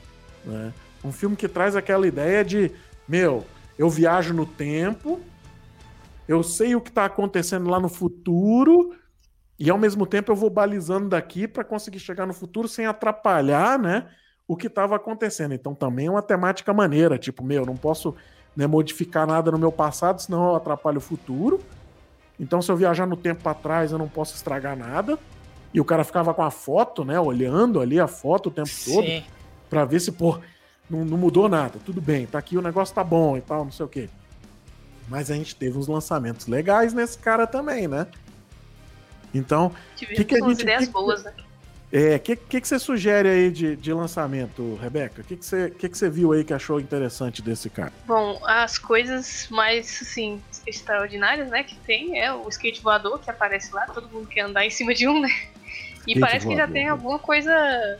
Né? Um filme que traz aquela ideia de, meu, eu viajo no tempo, eu sei o que está acontecendo lá no futuro, e ao mesmo tempo eu vou balizando daqui para conseguir chegar no futuro sem atrapalhar, né? O que estava acontecendo. Então também é uma temática maneira, tipo, meu, não posso né, modificar nada no meu passado, senão eu atrapalho o futuro. Então, se eu viajar no tempo para trás, eu não posso estragar nada. e o cara ficava com a foto, né? Olhando ali a foto o tempo Sim. todo. Pra ver se, pô, não, não, mudou nada. Tudo bem, tá aqui, o negócio tá bom e tal, não sei o quê. Mas a gente teve uns lançamentos legais nesse cara também, né? Então, o que, que a gente. ideias que, boas, né? É, o que, que, que você sugere aí de, de lançamento, Rebeca? O que, que, você, que, que você viu aí que achou interessante desse cara? Bom, as coisas mais, assim, extraordinárias, né, que tem é o skate voador que aparece lá, todo mundo quer andar em cima de um, né? E skate parece voador, que já tem alguma coisa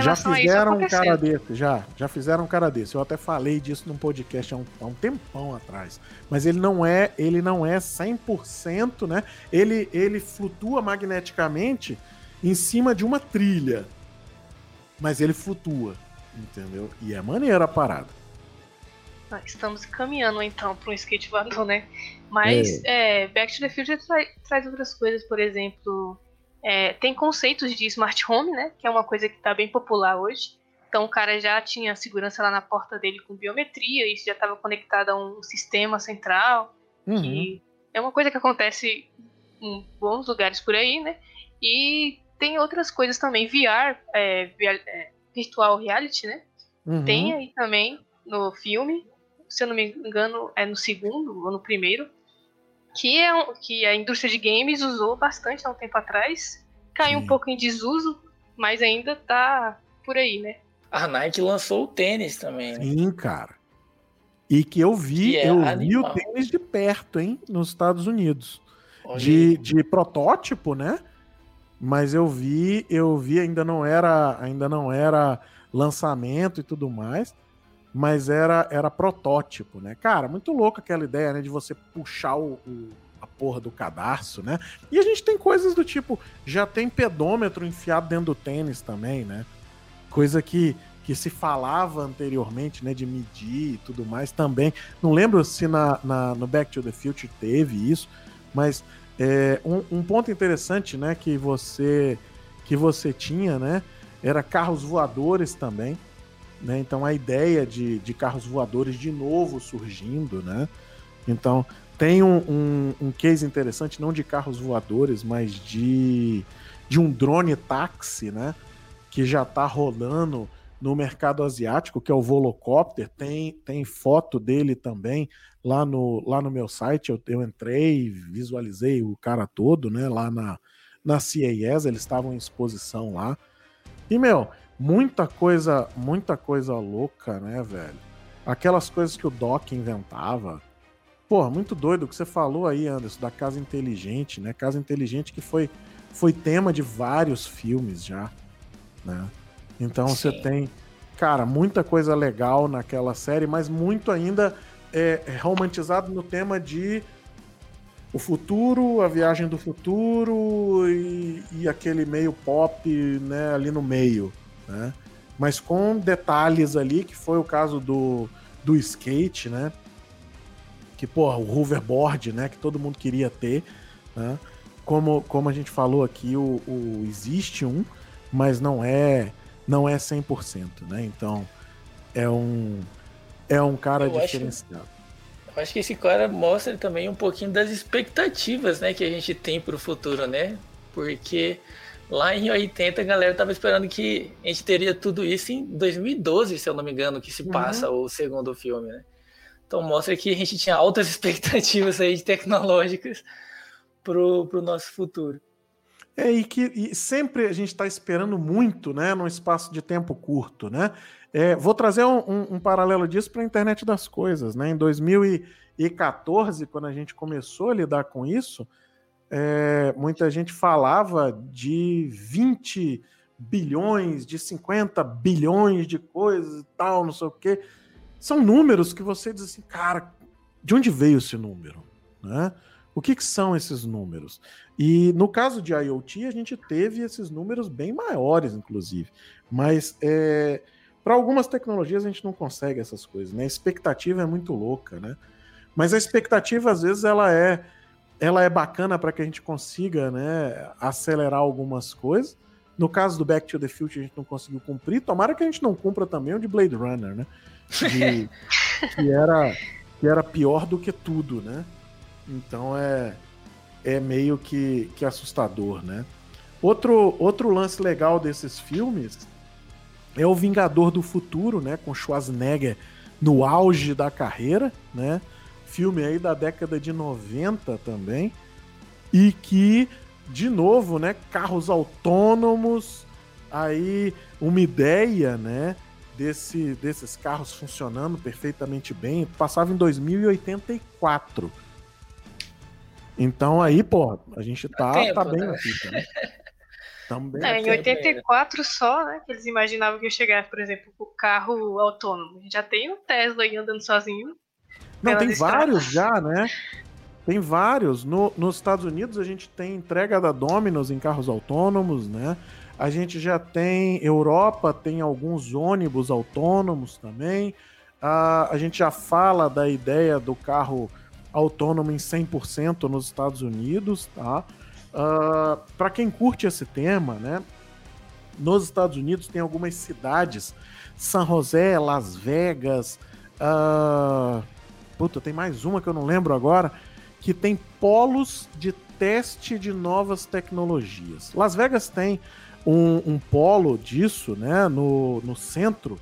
já fizeram um cara desse, já, já fizeram um cara desse. Eu até falei disso num podcast há um, há um tempão atrás. Mas ele não é, ele não é 100%, né? Ele, ele flutua magneticamente em cima de uma trilha. Mas ele flutua, entendeu? E é maneira a parada. Ah, estamos caminhando então para um skate voador, né? Mas é. É, Back to the Future tra traz outras coisas, por exemplo, é, tem conceitos de smart home, né? Que é uma coisa que está bem popular hoje. Então o cara já tinha segurança lá na porta dele com biometria, isso já estava conectado a um sistema central. Uhum. Que é uma coisa que acontece em bons lugares por aí, né? E tem outras coisas também. VR, é, é, Virtual Reality, né? Uhum. Tem aí também no filme. Se eu não me engano, é no segundo ou no primeiro. Que, é, que a indústria de games usou bastante há um tempo atrás. Caiu Sim. um pouco em desuso, mas ainda tá por aí, né? A Nike lançou o tênis também. Né? Sim, cara. E que eu vi, que é eu animal. vi o tênis de perto, hein, nos Estados Unidos. De, de protótipo, né? mas eu vi, eu vi ainda não era, ainda não era lançamento e tudo mais, mas era era protótipo, né? Cara, muito louco aquela ideia, né, de você puxar o, o a porra do cadarço, né? E a gente tem coisas do tipo, já tem pedômetro enfiado dentro do tênis também, né? Coisa que que se falava anteriormente, né, de medir e tudo mais também. Não lembro se na, na, no Back to the Future teve isso, mas é, um, um, ponto interessante, né, que você que você tinha, né, era carros voadores também, né? Então a ideia de, de carros voadores de novo surgindo, né? Então tem um, um, um case interessante, não de carros voadores, mas de, de um drone táxi, né? Que já está rolando no mercado asiático, que é o Volocopter. Tem, tem foto dele também lá no, lá no meu site, eu, eu entrei, visualizei o cara todo, né? Lá na, na CES, eles estavam em exposição lá. E, meu, muita coisa, muita coisa louca, né, velho? Aquelas coisas que o Doc inventava. Porra, muito doido o que você falou aí, Anderson, da Casa Inteligente, né? Casa Inteligente que foi, foi tema de vários filmes já, né? Então Sim. você tem, cara, muita coisa legal naquela série, mas muito ainda é, é, romantizado no tema de o futuro, a viagem do futuro e, e, aquele meio pop né, ali no meio, né? Mas com detalhes ali, que foi o caso do, do skate, né? Que, porra, o hoverboard, né? Que todo mundo queria ter, né? Como, como a gente falou aqui, o, o existe um, mas não é não é 100%, né? Então, é um é um cara eu diferenciado. Acho, eu acho que esse cara mostra também um pouquinho das expectativas, né, que a gente tem para o futuro, né? Porque lá em 80 a galera tava esperando que a gente teria tudo isso em 2012, se eu não me engano, que se passa uhum. o segundo filme, né? Então mostra que a gente tinha altas expectativas aí tecnológicas pro, pro nosso futuro. É, e que e sempre a gente está esperando muito, né, num espaço de tempo curto, né? É, vou trazer um, um, um paralelo disso para a internet das coisas, né? Em 2014, quando a gente começou a lidar com isso, é, muita gente falava de 20 bilhões, de 50 bilhões de coisas e tal, não sei o quê. São números que você diz assim, cara, de onde veio esse número? Né? O que, que, são esses números? E no caso de IoT, a gente teve esses números bem maiores, inclusive. Mas é, para algumas tecnologias a gente não consegue essas coisas, né? A expectativa é muito louca, né? Mas a expectativa, às vezes, ela é, ela é bacana para que a gente consiga né, acelerar algumas coisas. No caso do Back to the Future, a gente não conseguiu cumprir. Tomara que a gente não cumpra também o de Blade Runner, né? De, que, era, que era pior do que tudo, né? Então é, é meio que, que assustador, né? Outro, outro lance legal desses filmes é o Vingador do Futuro, né? Com Schwarzenegger no auge da carreira, né? Filme aí da década de 90 também. E que, de novo, né? Carros autônomos, aí uma ideia, né? Desse, desses carros funcionando perfeitamente bem. Passava em 2084. Então aí, pô, a gente tá, tempo, tá bem né? na fita, né? Também é, em 84 só, né? Que eles imaginavam que ia chegar, por exemplo, o carro autônomo. Já tem o Tesla aí andando sozinho. Não, tem vários já, né? Tem vários. No, nos Estados Unidos a gente tem entrega da Domino's em carros autônomos, né? A gente já tem. Europa tem alguns ônibus autônomos também. Uh, a gente já fala da ideia do carro autônomo em 100% nos Estados Unidos, tá? Ah, para quem curte esse tema, né? Nos Estados Unidos tem algumas cidades, San José, Las Vegas, uh, puta, tem mais uma que eu não lembro agora, que tem polos de teste de novas tecnologias. Las Vegas tem um, um polo disso, né, no, no centro,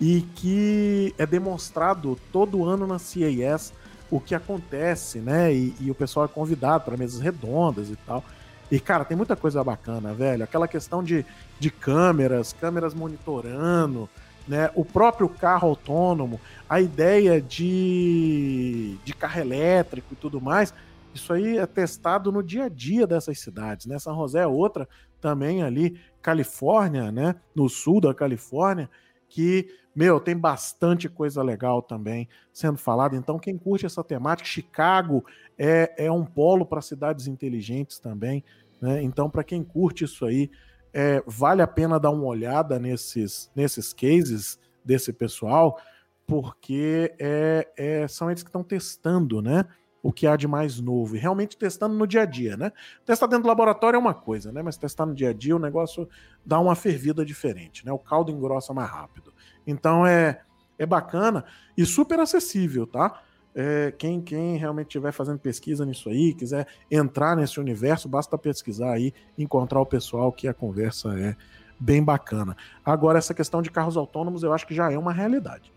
e que é demonstrado todo ano na CES o que acontece, né? E, e o pessoal é convidado para mesas redondas e tal. E, cara, tem muita coisa bacana, velho. Aquela questão de, de câmeras, câmeras monitorando, né? O próprio carro autônomo, a ideia de, de carro elétrico e tudo mais. Isso aí é testado no dia a dia dessas cidades, né? São José é outra também ali, Califórnia, né? No sul da Califórnia, que meu, tem bastante coisa legal também sendo falada. Então, quem curte essa temática, Chicago é, é um polo para cidades inteligentes também. Né? Então, para quem curte isso aí, é, vale a pena dar uma olhada nesses, nesses cases desse pessoal, porque é, é são eles que estão testando, né? O que há de mais novo e realmente testando no dia a dia, né? Testar dentro do laboratório é uma coisa, né? Mas testar no dia a dia o negócio dá uma fervida diferente, né? O caldo engrossa mais rápido. Então é, é bacana e super acessível, tá? É, quem, quem realmente estiver fazendo pesquisa nisso aí, quiser entrar nesse universo, basta pesquisar aí, encontrar o pessoal que a conversa é bem bacana. Agora, essa questão de carros autônomos eu acho que já é uma realidade.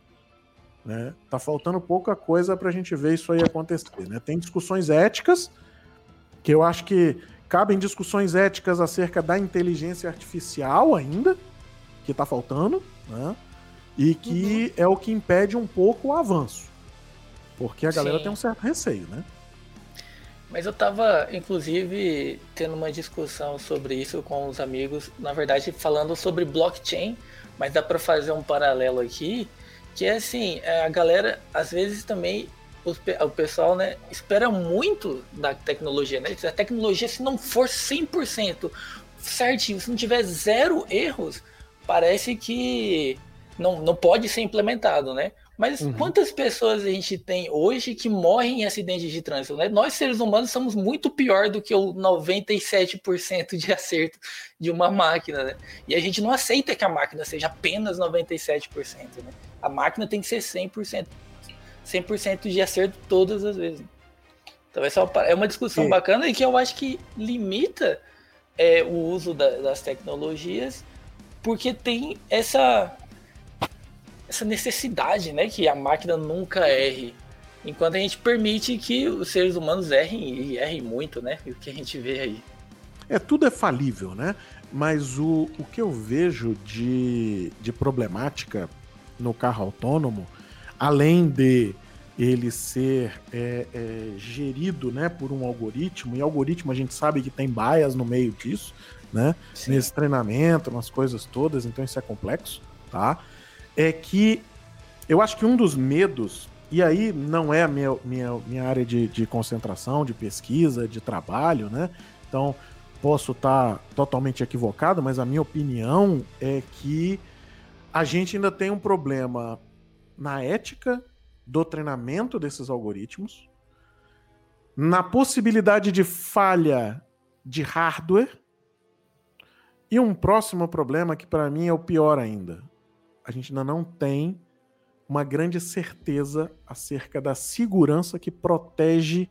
Né? Tá faltando pouca coisa para a gente ver isso aí acontecer. Né? Tem discussões éticas, que eu acho que cabem discussões éticas acerca da inteligência artificial ainda, que está faltando. Né? E que uhum. é o que impede um pouco o avanço. Porque a galera Sim. tem um certo receio, né? Mas eu tava, inclusive, tendo uma discussão sobre isso com os amigos, na verdade, falando sobre blockchain, mas dá para fazer um paralelo aqui, que é assim, é, a galera, às vezes também, o pessoal, né, espera muito da tecnologia, né? A tecnologia, se não for 100% certinho, se não tiver zero erros, parece que não, não pode ser implementado, né? Mas uhum. quantas pessoas a gente tem hoje que morrem em acidentes de trânsito? Né? Nós, seres humanos, somos muito pior do que o 97% de acerto de uma máquina. Né? E a gente não aceita que a máquina seja apenas 97%. Né? A máquina tem que ser 100%. 100% de acerto todas as vezes. Então, essa é uma discussão Sim. bacana e que eu acho que limita é, o uso da, das tecnologias, porque tem essa essa necessidade, né, que a máquina nunca erre. Enquanto a gente permite que os seres humanos errem e errem muito, né? O que a gente vê aí. É, tudo é falível, né? Mas o, o que eu vejo de, de problemática no carro autônomo, além de ele ser é, é, gerido né, por um algoritmo, e algoritmo a gente sabe que tem bias no meio disso, né? Sim. Nesse treinamento, nas coisas todas, então isso é complexo, tá? É que eu acho que um dos medos, e aí não é a minha, minha, minha área de, de concentração, de pesquisa, de trabalho, né? Então posso estar tá totalmente equivocado, mas a minha opinião é que a gente ainda tem um problema na ética do treinamento desses algoritmos, na possibilidade de falha de hardware e um próximo problema que para mim é o pior ainda, a gente ainda não tem uma grande certeza acerca da segurança que protege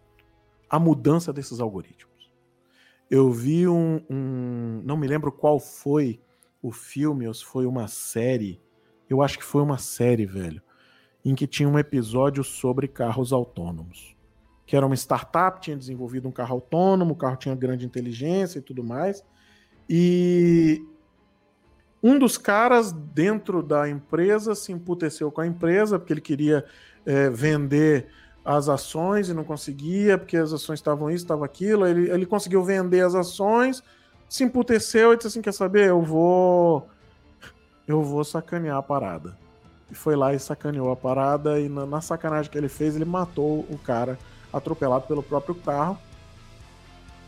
a mudança desses algoritmos. eu vi um, um, Não me lembro qual foi o filme, ou se foi uma série. Eu acho que foi uma série, velho. Em que tinha um episódio sobre carros autônomos. Que era uma startup, tinha desenvolvido um carro autônomo, o carro tinha grande inteligência e tudo mais. E um dos caras dentro da empresa se emputeceu com a empresa porque ele queria é, vender as ações e não conseguia, porque as ações estavam isso, estava aquilo. Ele, ele conseguiu vender as ações, se emputeceu e disse assim: quer saber? Eu vou. Eu vou sacanear a parada. E foi lá e sacaneou a parada, e na, na sacanagem que ele fez, ele matou o cara atropelado pelo próprio carro.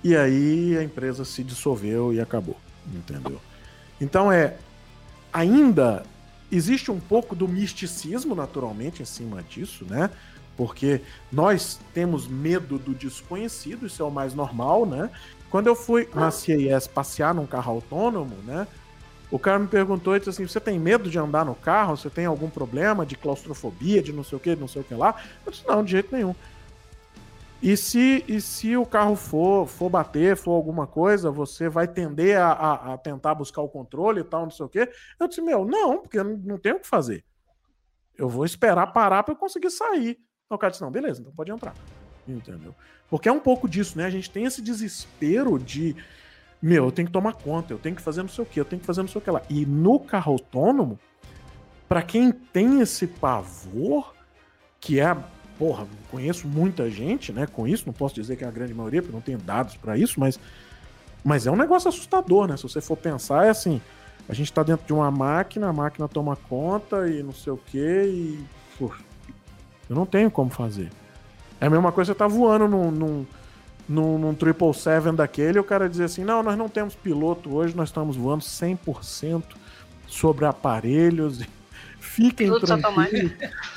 E aí a empresa se dissolveu e acabou. Entendeu? Então é. Ainda existe um pouco do misticismo, naturalmente, em cima disso, né? porque nós temos medo do desconhecido, isso é o mais normal, né? Quando eu fui na CES passear num carro autônomo, né? O cara me perguntou disse assim: Você tem medo de andar no carro? Você tem algum problema de claustrofobia, de não sei o que, não sei o que lá? Eu disse: Não, de jeito nenhum. E se, e se o carro for, for bater, for alguma coisa, você vai tender a, a, a tentar buscar o controle e tal, não sei o quê? Eu disse: Meu, não, porque não, tenho o que fazer. Eu vou esperar parar para eu conseguir sair. Então o cara disse, não, beleza, então pode entrar. Entendeu? Porque é um pouco disso, né? A gente tem esse desespero de, meu, eu tenho que tomar conta, eu tenho que fazer não sei o que, eu tenho que fazer não sei o que lá. E no carro autônomo, para quem tem esse pavor, que é, porra, conheço muita gente, né, com isso, não posso dizer que é a grande maioria, porque não tenho dados para isso, mas, mas é um negócio assustador, né? Se você for pensar, é assim, a gente tá dentro de uma máquina, a máquina toma conta e não sei o que, e. Eu não tenho como fazer. É a mesma coisa você tá voando num, num, num, num 777 daquele e o cara dizer assim: não, nós não temos piloto hoje, nós estamos voando 100% sobre aparelhos. Fiquem Piloto tranquilos.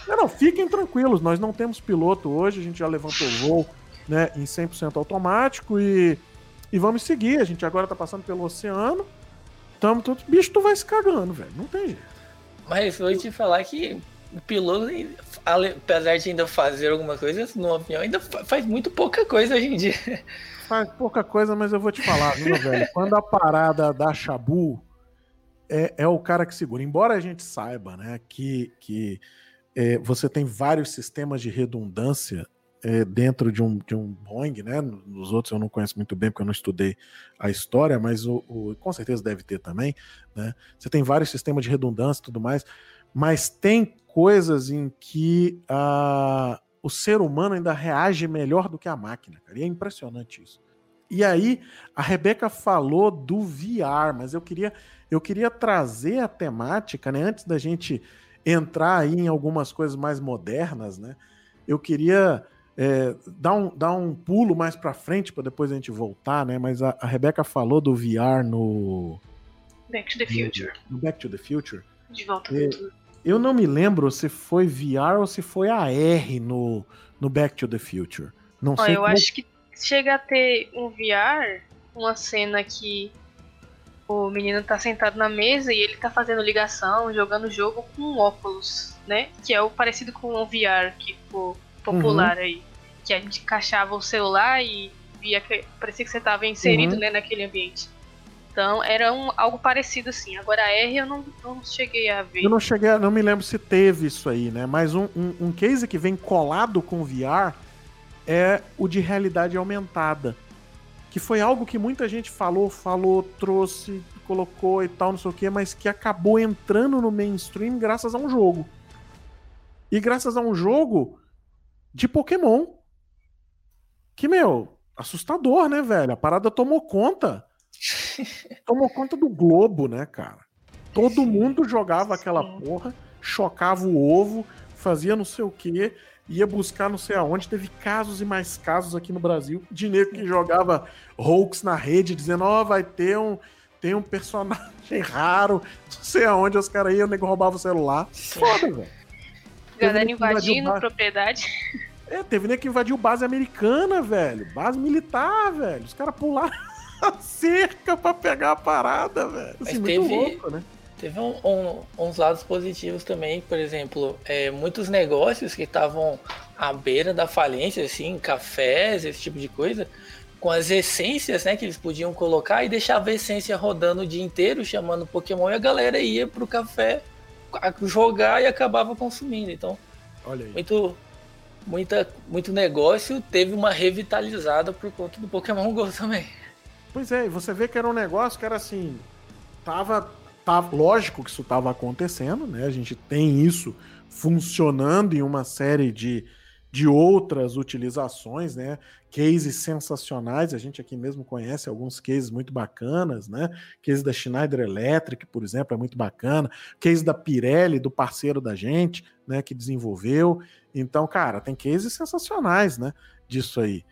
Não, não, fiquem tranquilos, nós não temos piloto hoje, a gente já levantou o voo né, em 100% automático e, e vamos seguir. A gente agora tá passando pelo oceano, tamo todos. Bicho, tu vai se cagando, velho, não tem jeito. Mas vou te falar que o piloto, apesar de ainda fazer alguma coisa no avião, ainda faz muito pouca coisa hoje em dia. Faz pouca coisa, mas eu vou te falar, viu, velho? Quando a parada da Shabu é, é o cara que segura. Embora a gente saiba, né, que, que é, você tem vários sistemas de redundância é, dentro de um, de um Boeing, né? Nos outros eu não conheço muito bem porque eu não estudei a história, mas o, o com certeza deve ter também, né? Você tem vários sistemas de redundância e tudo mais, mas tem coisas em que uh, o ser humano ainda reage melhor do que a máquina, cara. E é impressionante isso. E aí, a Rebeca falou do VR, mas eu queria, eu queria trazer a temática, né? Antes da gente entrar aí em algumas coisas mais modernas, né? Eu queria é, dar, um, dar um pulo mais para frente para depois a gente voltar, né? Mas a, a, Rebeca falou do VR no Back to the Future. No, no Back to the Future. De volta ao futuro. Eu não me lembro se foi VR ou se foi AR no, no Back to the Future. Não Ó, sei. Eu como... acho que chega a ter um VR, uma cena que o menino tá sentado na mesa e ele tá fazendo ligação, jogando jogo com um óculos, né? Que é o parecido com o VR que ficou popular uhum. aí. Que a gente encaixava o celular e via que parecia que você tava inserido uhum. né, naquele ambiente. Então era um, algo parecido assim. Agora a R eu não, não cheguei a ver. Eu não cheguei, não me lembro se teve isso aí, né? Mas um, um, um case que vem colado com VR é o de realidade aumentada. Que foi algo que muita gente falou, falou, trouxe, colocou e tal, não sei o quê, mas que acabou entrando no mainstream graças a um jogo. E graças a um jogo de Pokémon. Que, meu, assustador, né, velho? A parada tomou conta tomou conta do Globo, né, cara? Todo mundo jogava aquela porra, chocava o ovo, fazia não sei o quê, ia buscar não sei aonde. Teve casos e mais casos aqui no Brasil de nego que jogava hoax na rede, dizendo: Ó, oh, vai ter um. Tem um personagem raro, não sei aonde, os caras iam, o nego roubava o celular. Foda, velho. Galera invadindo propriedade. É, teve nem que invadiu base americana, velho. Base militar, velho. Os caras pularam cerca pra pegar a parada, velho. Assim, Mas teve, louco, né? Teve um, um, uns lados positivos também, por exemplo, é, muitos negócios que estavam à beira da falência, assim, cafés, esse tipo de coisa, com as essências, né, que eles podiam colocar e deixava a essência rodando o dia inteiro, chamando Pokémon, e a galera ia pro café jogar e acabava consumindo. Então, muito muita, muito negócio teve uma revitalizada por conta do Pokémon GO também. Pois é, e você vê que era um negócio que era assim, tava, tava lógico que isso estava acontecendo, né? A gente tem isso funcionando em uma série de, de outras utilizações, né? Cases sensacionais, a gente aqui mesmo conhece alguns cases muito bacanas, né? Case da Schneider Electric, por exemplo, é muito bacana. Case da Pirelli, do parceiro da gente, né? Que desenvolveu. Então, cara, tem cases sensacionais, né? Disso aí.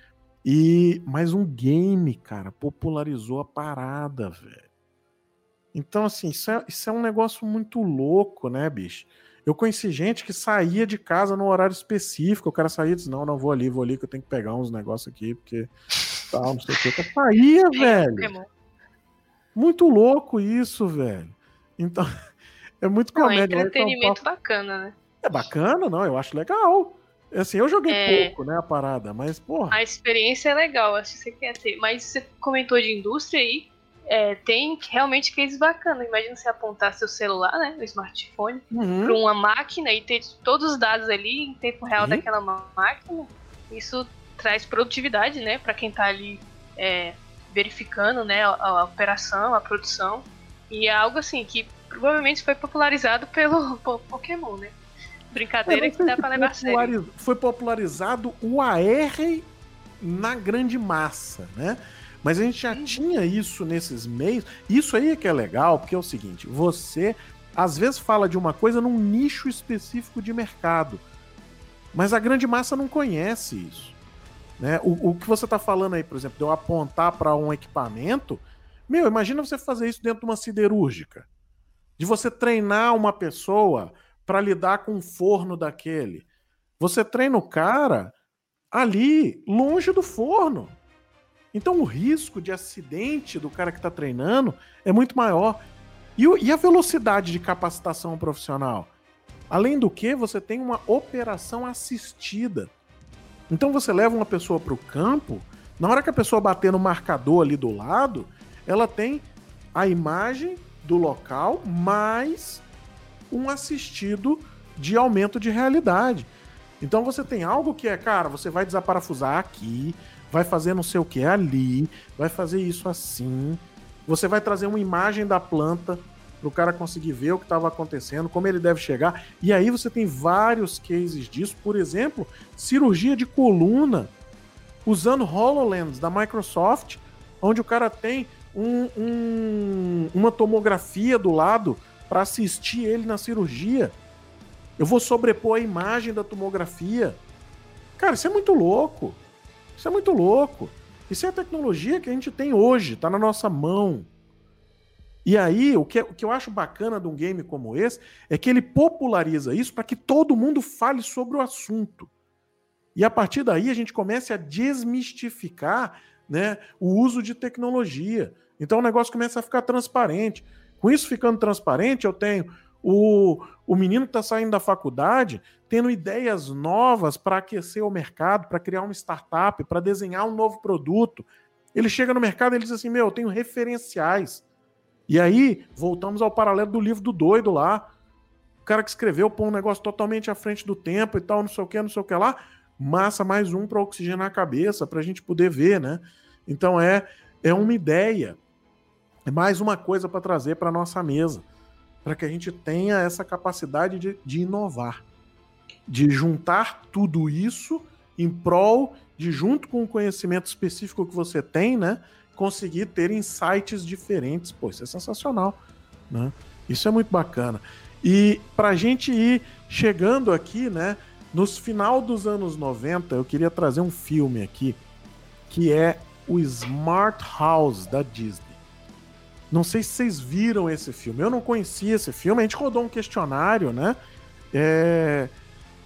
E mais um game, cara, popularizou a parada, velho. Então, assim, isso é, isso é um negócio muito louco, né, bicho? Eu conheci gente que saía de casa no horário específico. O cara saía e disse: Não, não vou ali, vou ali, que eu tenho que pegar uns negócios aqui, porque tal, não sei o que. Saía, velho. Muito louco isso, velho. Então, é muito comédia. Não, é entretenimento bacana, né? É bacana, não, eu acho legal. Assim, eu joguei é... pouco, né, a parada, mas, porra. A experiência é legal, acho que você quer ter. Mas você comentou de indústria aí, é, tem realmente cases bacanas. Imagina você apontar seu celular, né, o smartphone, uhum. para uma máquina e ter todos os dados ali em tempo real uhum. daquela máquina. Isso traz produtividade, né, para quem está ali é, verificando, né, a, a, operação, a produção. E é algo assim que provavelmente foi popularizado pelo Pokémon, né? Brincadeira que dá pra levar sério. Foi popularizado o AR na grande massa, né? Mas a gente já tinha isso nesses meios. Isso aí é que é legal, porque é o seguinte: você às vezes fala de uma coisa num nicho específico de mercado, mas a grande massa não conhece isso. Né? O, o que você está falando aí, por exemplo, de eu apontar para um equipamento, meu, imagina você fazer isso dentro de uma siderúrgica. De você treinar uma pessoa para lidar com um forno daquele. Você treina o cara ali, longe do forno. Então o risco de acidente do cara que está treinando é muito maior. E, e, a velocidade de capacitação profissional? Além do que, você tem uma operação assistida. Então você leva uma pessoa para o campo, na hora que a pessoa bater no marcador ali do lado, ela tem a imagem do local mais um assistido de aumento de realidade. Então você tem algo que é, cara, você vai desaparafusar aqui, vai fazer não sei o que ali, vai fazer isso assim. Você vai trazer uma imagem da planta para o cara conseguir ver o que estava acontecendo, como ele deve chegar. E aí você tem vários cases disso, por exemplo, cirurgia de coluna usando HoloLens da Microsoft, onde o cara tem um, um, uma tomografia do lado para assistir ele na cirurgia. Eu vou sobrepor a imagem da tomografia. Cara, isso é muito louco. Isso é muito louco. Isso é a tecnologia que a gente tem hoje, tá na nossa mão. E aí, o que, é, o que eu acho bacana de um game como esse é que ele populariza isso para que todo mundo fale sobre o assunto. E a partir daí a gente começa a desmistificar né, o uso de tecnologia. Então o negócio começa a ficar transparente. Com isso ficando transparente, eu tenho o, o menino está saindo da faculdade tendo ideias novas para aquecer o mercado, para criar uma startup, para desenhar um novo produto. Ele chega no mercado e diz assim: Meu, eu tenho referenciais. E aí, voltamos ao paralelo do livro do doido lá. O cara que escreveu põe um negócio totalmente à frente do tempo e tal, não sei o que, não sei o que lá. Massa mais um para oxigenar a cabeça, para a gente poder ver, né? Então é, é uma ideia é mais uma coisa para trazer para nossa mesa, para que a gente tenha essa capacidade de, de inovar, de juntar tudo isso em prol de, junto com o conhecimento específico que você tem, né, conseguir ter insights diferentes. Pô, isso é sensacional, né? Isso é muito bacana. E para a gente ir chegando aqui, né, nos final dos anos 90, eu queria trazer um filme aqui que é o Smart House da Disney. Não sei se vocês viram esse filme. Eu não conhecia esse filme. A gente rodou um questionário, né? É,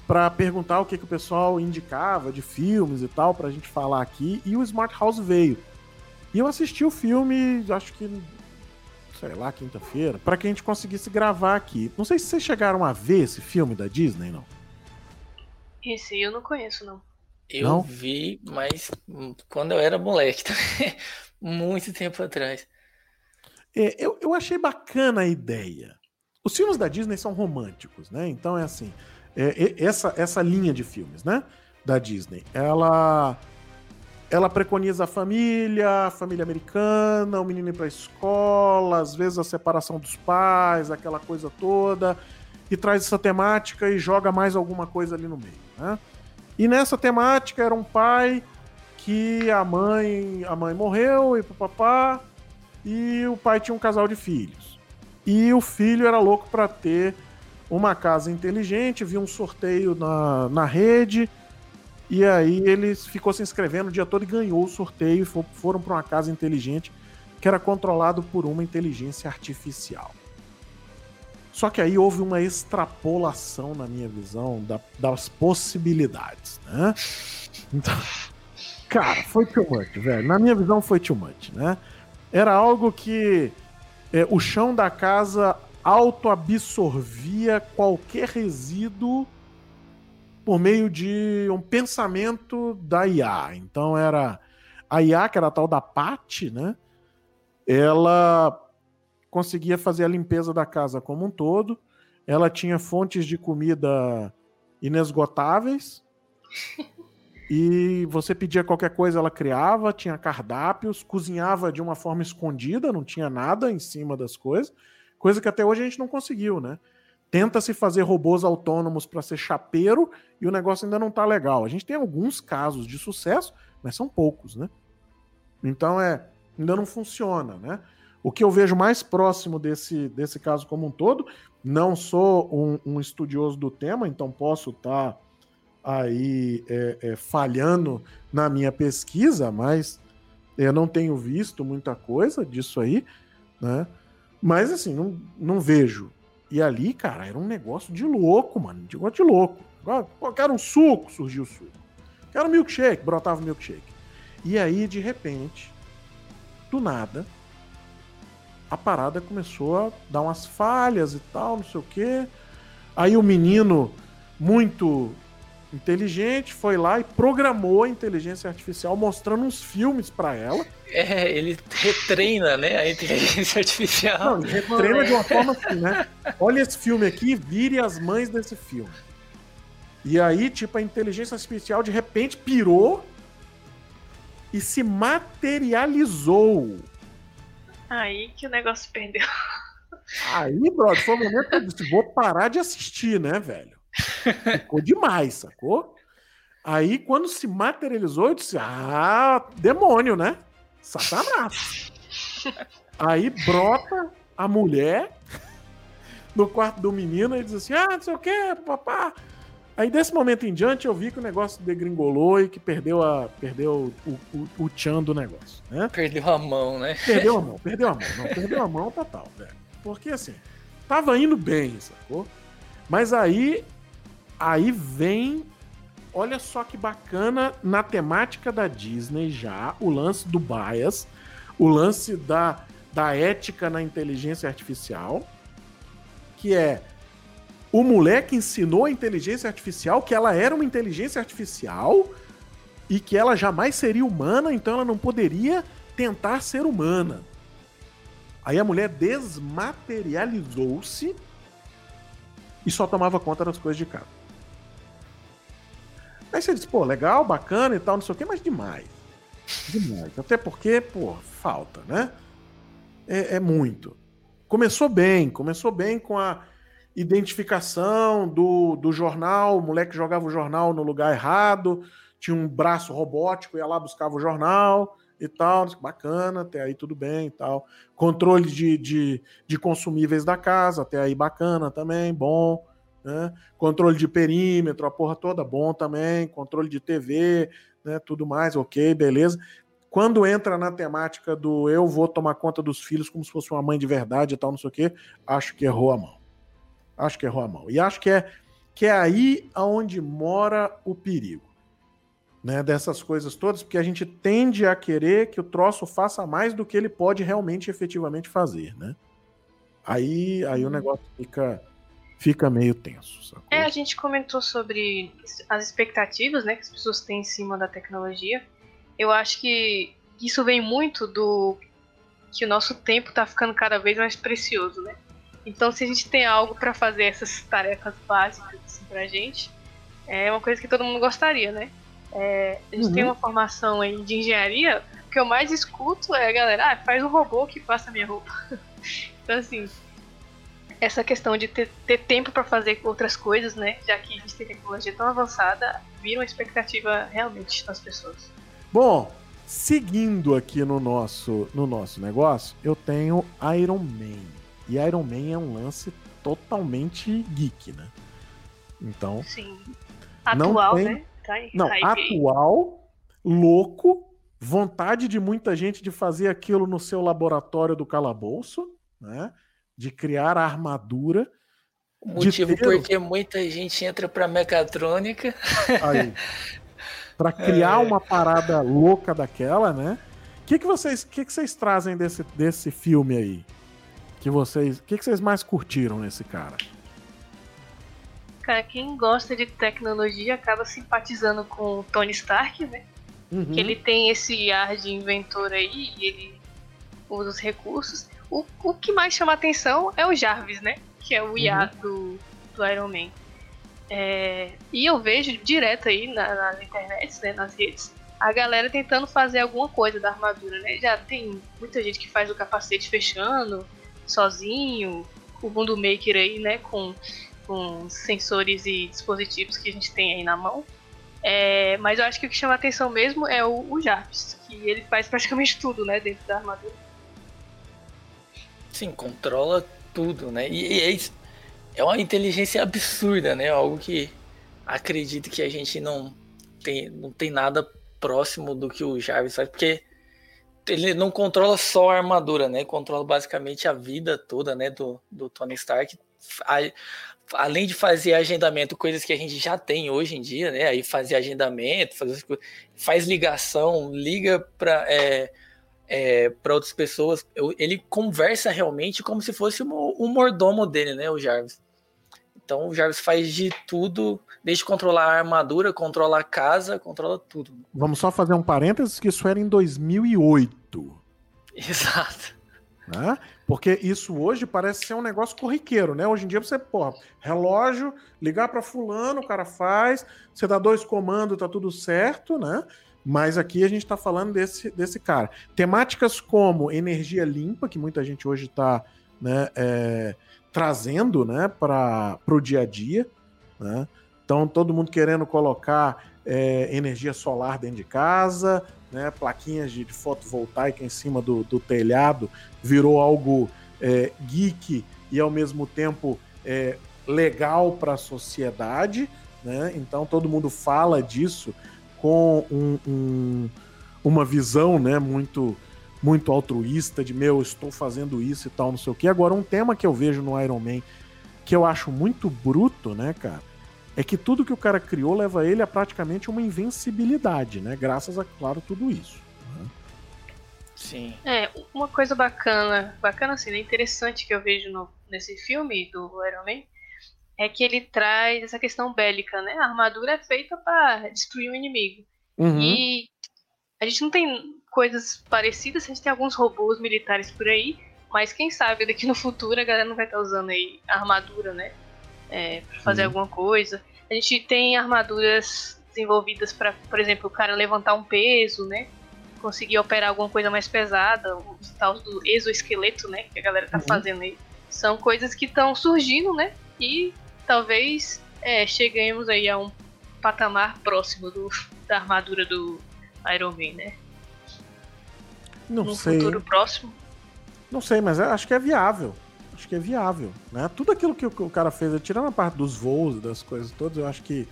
para perguntar o que, que o pessoal indicava de filmes e tal, pra gente falar aqui. E o Smart House veio. E eu assisti o filme, acho que, sei lá, quinta-feira, para que a gente conseguisse gravar aqui. Não sei se vocês chegaram a ver esse filme da Disney, não. Esse eu não conheço, não. Eu não? vi, mas quando eu era moleque. Muito tempo atrás. É, eu, eu achei bacana a ideia. Os filmes da Disney são românticos, né? Então é assim. É, é, essa, essa linha de filmes, né? Da Disney. Ela ela preconiza a família, a família americana, o menino ir pra escola, às vezes a separação dos pais, aquela coisa toda, e traz essa temática e joga mais alguma coisa ali no meio, né? E nessa temática era um pai que a mãe, a mãe morreu e pro papá, e o pai tinha um casal de filhos. E o filho era louco para ter uma casa inteligente, viu um sorteio na, na rede, e aí ele ficou se inscrevendo o dia todo e ganhou o sorteio e foram para uma casa inteligente que era controlado por uma inteligência artificial. Só que aí houve uma extrapolação na minha visão da, das possibilidades, né? Então, cara, foi too much, velho. Na minha visão foi too much, né? Era algo que é, o chão da casa autoabsorvia qualquer resíduo por meio de um pensamento da IA. Então era a IA, que era a tal da Pat, né? Ela conseguia fazer a limpeza da casa como um todo. Ela tinha fontes de comida inesgotáveis. e você pedia qualquer coisa, ela criava, tinha cardápios, cozinhava de uma forma escondida, não tinha nada em cima das coisas, coisa que até hoje a gente não conseguiu, né? Tenta-se fazer robôs autônomos para ser chapeiro e o negócio ainda não tá legal. A gente tem alguns casos de sucesso, mas são poucos, né? Então é, ainda não funciona, né? O que eu vejo mais próximo desse, desse caso como um todo, não sou um, um estudioso do tema, então posso estar tá aí é, é, falhando na minha pesquisa, mas eu não tenho visto muita coisa disso aí, né? Mas assim, não, não vejo e ali, cara, era um negócio de louco, mano. De negócio de louco. Pô, quero um suco, surgiu o suco. Quero um milkshake, brotava milkshake. E aí, de repente, do nada, a parada começou a dar umas falhas e tal, não sei o quê. Aí o menino, muito inteligente, foi lá e programou a inteligência artificial mostrando uns filmes para ela. É, ele retreina, né, a inteligência artificial. Não, ele retreina de uma forma assim, né? Olha esse filme aqui, vire as mães desse filme. E aí, tipo, a inteligência artificial de repente pirou e se materializou. Aí que o negócio perdeu. Aí, brother, foi o momento que eu disse: vou parar de assistir, né, velho? Ficou demais, sacou? Aí, quando se materializou, eu disse: Ah, demônio, né? Satanás. Aí brota a mulher no quarto do menino e diz assim: Ah, não sei o que, papá. Aí desse momento em diante eu vi que o negócio degringolou e que perdeu a perdeu o, o, o tchan do negócio, né? Perdeu a mão, né? Perdeu a mão, perdeu a mão. Não, perdeu a mão total, velho. Porque assim, tava indo bem, sacou? Mas aí Aí vem, olha só que bacana na temática da Disney já, o lance do bias, o lance da, da ética na inteligência artificial, que é o moleque ensinou a inteligência artificial que ela era uma inteligência artificial e que ela jamais seria humana, então ela não poderia tentar ser humana. Aí a mulher desmaterializou-se e só tomava conta das coisas de casa. Aí você diz, pô, legal, bacana e tal, não sei o quê, mas demais. Demais. Até porque, pô, falta, né? É, é muito. Começou bem, começou bem com a identificação do, do jornal, o moleque jogava o jornal no lugar errado, tinha um braço robótico, ia lá, buscava o jornal e tal, bacana, até aí tudo bem e tal. Controle de, de, de consumíveis da casa, até aí bacana também, bom. Né? Controle de perímetro, a porra toda bom também, controle de TV, né? Tudo mais, ok, beleza. Quando entra na temática do eu vou tomar conta dos filhos como se fosse uma mãe de verdade e tal, não sei o que, acho que errou a mão. Acho que errou a mão. E acho que é, que é aí aonde mora o perigo. Né, dessas coisas todas, porque a gente tende a querer que o troço faça mais do que ele pode realmente efetivamente fazer, né? Aí, aí o uhum. negócio fica fica meio tenso. Sacou? É, a gente comentou sobre as expectativas né, que as pessoas têm em cima da tecnologia. Eu acho que isso vem muito do que o nosso tempo está ficando cada vez mais precioso, né? Então, se a gente tem algo para fazer essas tarefas básicas assim, para gente, é uma coisa que todo mundo gostaria, né? É, a gente uhum. tem uma formação aí de engenharia, o que eu mais escuto é a galera, ah, faz um robô que faça minha roupa. então, assim, essa questão de ter, ter tempo para fazer outras coisas, né? Já que a gente tem tecnologia tão avançada, vira uma expectativa realmente das pessoas. Bom, seguindo aqui no nosso, no nosso negócio, eu tenho Iron Man. E Iron Man é um lance totalmente geek, né? Então. Sim. Atual, tem... né? Tá não, tá atual, louco, vontade de muita gente de fazer aquilo no seu laboratório do calabouço, né? De criar a armadura. O motivo ter... porque muita gente entra pra mecatrônica. Aí. Pra criar é... uma parada louca daquela, né? O que, que, vocês, que, que vocês trazem desse, desse filme aí? Que vocês, o que, que vocês mais curtiram nesse cara? Cara, quem gosta de tecnologia acaba simpatizando com o Tony Stark, né? Uhum. Que ele tem esse ar de inventor aí e ele usa os recursos. O, o que mais chama atenção é o Jarvis, né? Que é o IA uhum. do, do Iron Man. É, e eu vejo direto aí na, nas internet, né, nas redes, a galera tentando fazer alguma coisa da armadura, né? Já tem muita gente que faz o capacete fechando sozinho, o mundo maker aí, né, com com sensores e dispositivos que a gente tem aí na mão. É, mas eu acho que o que chama atenção mesmo é o, o Jarvis, que ele faz praticamente tudo, né, dentro da armadura. Sim, controla tudo, né? E, e é, é uma inteligência absurda, né? Algo que acredito que a gente não tem, não tem nada próximo do que o Jarvis faz, porque ele não controla só a armadura, né? Controla basicamente a vida toda, né, do, do Tony Stark além de fazer agendamento, coisas que a gente já tem hoje em dia, né? Aí fazer agendamento, fazer, faz ligação, liga para é, é, para outras pessoas. Ele conversa realmente como se fosse o, o mordomo dele, né? O Jarvis. Então o Jarvis faz de tudo, desde controlar a armadura, controla a casa, controla tudo. Vamos só fazer um parênteses que isso era em 2008. Exato. Né? Porque isso hoje parece ser um negócio corriqueiro, né? Hoje em dia você, pô, relógio, ligar para fulano, o cara faz, você dá dois comandos, tá tudo certo, né? Mas aqui a gente está falando desse, desse cara. Temáticas como energia limpa, que muita gente hoje está né, é, trazendo né, para o dia a dia. Né? Então, todo mundo querendo colocar é, energia solar dentro de casa, né, plaquinhas de, de, fotovoltaica em cima do, do telhado, virou algo é, geek e ao mesmo tempo é, legal para a sociedade. Né? Então todo mundo fala disso com um, um, uma visão né, muito muito altruísta de meu, estou fazendo isso e tal, não sei o que. Agora, um tema que eu vejo no Iron Man que eu acho muito bruto, né, cara? é que tudo que o cara criou leva ele a praticamente uma invencibilidade, né? Graças a, claro, tudo isso. Né? Sim. É, uma coisa bacana, bacana assim, né? interessante que eu vejo no, nesse filme do Iron Man é que ele traz essa questão bélica, né? A armadura é feita para destruir o inimigo. Uhum. E a gente não tem coisas parecidas, a gente tem alguns robôs militares por aí, mas quem sabe daqui no futuro a galera não vai estar usando aí armadura, né? é, para fazer uhum. alguma coisa. A gente tem armaduras desenvolvidas para, por exemplo, o cara levantar um peso, né? Conseguir operar alguma coisa mais pesada, os tal do exoesqueleto, né? Que a galera tá uhum. fazendo aí. São coisas que estão surgindo, né? E talvez é, cheguemos aí a um patamar próximo do, da armadura do Iron Man, né? Não no sei. futuro próximo. Não sei, mas acho que é viável acho que é viável, né? Tudo aquilo que o cara fez, tirando a parte dos voos, das coisas todas, eu acho que,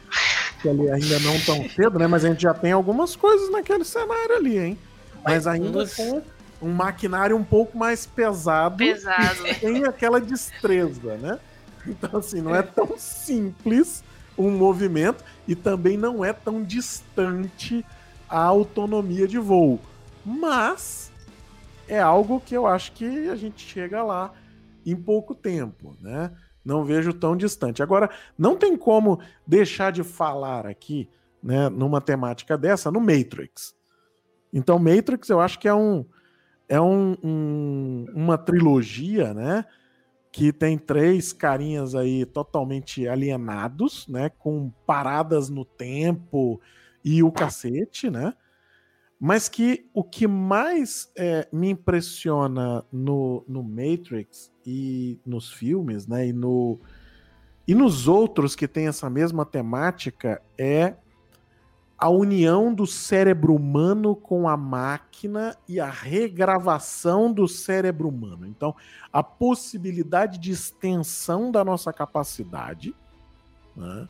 que ali ainda não tão cedo, né? Mas a gente já tem algumas coisas naquele cenário ali, hein? Mas ainda com um maquinário um pouco mais pesado, pesado. tem aquela destreza, né? Então, assim, não é tão simples um movimento e também não é tão distante a autonomia de voo. Mas é algo que eu acho que a gente chega lá em pouco tempo, né? não vejo tão distante. Agora, não tem como deixar de falar aqui, né, numa temática dessa, no Matrix. Então, Matrix eu acho que é um é um, um, uma trilogia, né? Que tem três carinhas aí totalmente alienados, né? Com paradas no tempo e o cacete, né? Mas que o que mais é, me impressiona no, no Matrix e nos filmes, né? E, no, e nos outros que tem essa mesma temática é a união do cérebro humano com a máquina e a regravação do cérebro humano. Então, a possibilidade de extensão da nossa capacidade, né,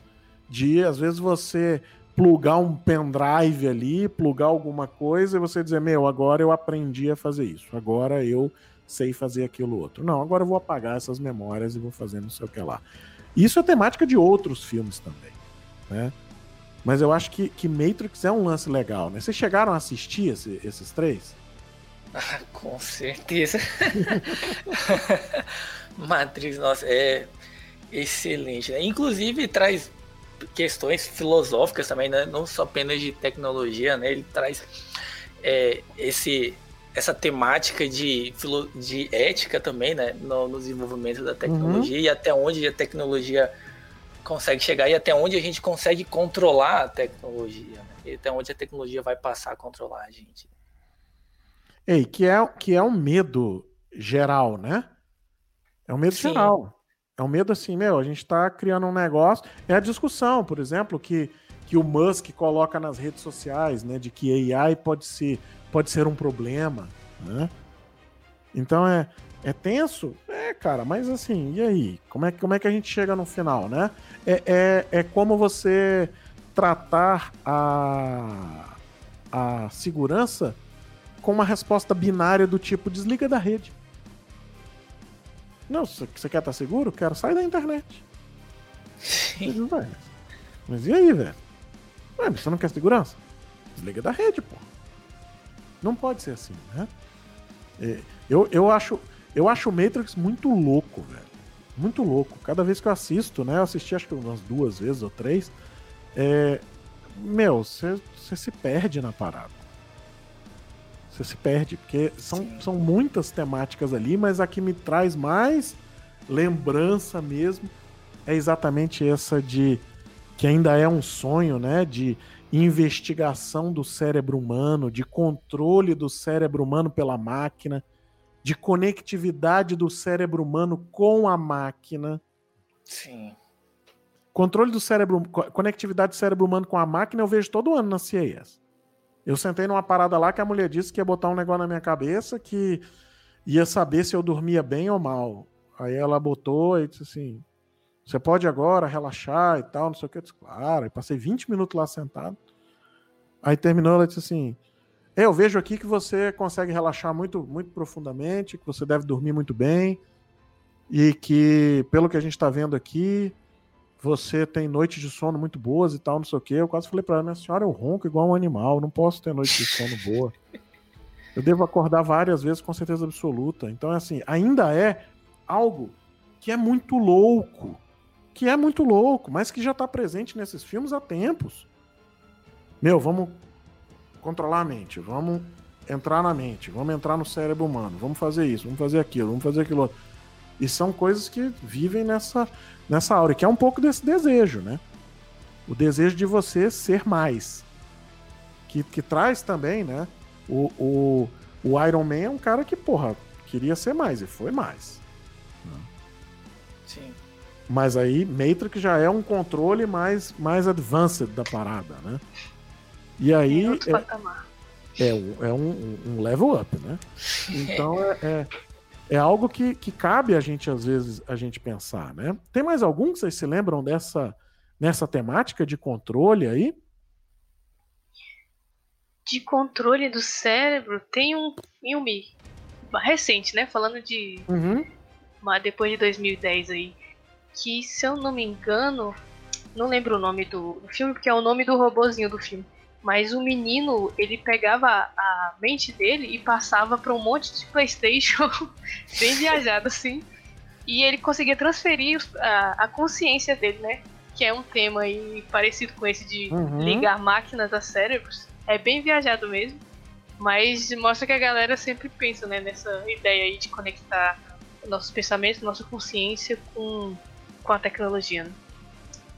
de às vezes você plugar um pendrive ali, plugar alguma coisa e você dizer: Meu, agora eu aprendi a fazer isso, agora eu sei fazer aquilo outro. Não, agora eu vou apagar essas memórias e vou fazer não sei o que lá. Isso é temática de outros filmes também. Né? Mas eu acho que, que Matrix é um lance legal, né? Vocês chegaram a assistir esse, esses três? Ah, com certeza. Matrix, nossa, é excelente. Né? Inclusive traz questões filosóficas também, né? não só apenas de tecnologia, né? Ele traz é, esse essa temática de, de ética também, né? No, no desenvolvimento da tecnologia uhum. e até onde a tecnologia consegue chegar e até onde a gente consegue controlar a tecnologia, né? E até onde a tecnologia vai passar a controlar a gente. Ei, que é, que é um medo geral, né? É um medo Sim. geral. É um medo assim, meu, a gente está criando um negócio. É a discussão, por exemplo, que, que o Musk coloca nas redes sociais, né? De que AI pode ser, pode ser um problema, né? Então é, é tenso? É, cara, mas assim, e aí? Como é, como é que a gente chega no final, né? É, é, é como você tratar a, a segurança com uma resposta binária do tipo desliga da rede. Não, você quer estar seguro? Quero sair da internet. Sim. Mas e aí, velho? Ué, você não quer segurança? Desliga da rede, pô. Não pode ser assim, né? É, eu, eu acho eu acho o Matrix muito louco, velho. Muito louco. Cada vez que eu assisto, né? Eu assisti acho que umas duas vezes ou três. É... Meu, você se perde na parada. Você se perde, porque são, são muitas temáticas ali, mas a que me traz mais lembrança mesmo é exatamente essa de que ainda é um sonho, né? De investigação do cérebro humano, de controle do cérebro humano pela máquina de conectividade do cérebro humano com a máquina. Sim. Controle do cérebro, conectividade do cérebro humano com a máquina eu vejo todo ano na CES. Eu sentei numa parada lá que a mulher disse que ia botar um negócio na minha cabeça que ia saber se eu dormia bem ou mal. Aí ela botou e disse assim: Você pode agora relaxar e tal, não sei o que. Eu disse, claro. Aí passei 20 minutos lá sentado. Aí terminou, ela disse assim: eu vejo aqui que você consegue relaxar muito, muito profundamente, que você deve dormir muito bem e que, pelo que a gente está vendo aqui, você tem noites de sono muito boas e tal, não sei o quê. Eu quase falei para ela, minha senhora, eu ronco igual um animal, não posso ter noite de sono boa. Eu devo acordar várias vezes com certeza absoluta. Então, é assim, ainda é algo que é muito louco. Que é muito louco, mas que já está presente nesses filmes há tempos. Meu, vamos controlar a mente, vamos entrar na mente, vamos entrar no cérebro humano, vamos fazer isso, vamos fazer aquilo, vamos fazer aquilo outro. E são coisas que vivem nessa, nessa aura, que é um pouco desse desejo, né? O desejo de você ser mais. Que, que traz também, né? O, o, o Iron Man é um cara que, porra, queria ser mais e foi mais. Sim. Mas aí Matrix já é um controle mais, mais advanced da parada, né? E aí. É, é, é um, um, level up, né? Então é, é, é, algo que, que cabe a gente, às vezes, a gente pensar, né? Tem mais algum que vocês se lembram dessa nessa temática de controle aí? De controle do cérebro, tem um filme recente, né? Falando de. Uhum. Depois de 2010 aí. Que, se eu não me engano, não lembro o nome do filme, porque é o nome do robozinho do filme. Mas o menino, ele pegava a mente dele e passava para um monte de PlayStation bem viajado assim. E ele conseguia transferir a, a consciência dele, né? Que é um tema aí parecido com esse de uhum. ligar máquinas a cérebros. É bem viajado mesmo. Mas mostra que a galera sempre pensa né, nessa ideia aí de conectar nossos pensamentos, nossa consciência com, com a tecnologia. Né?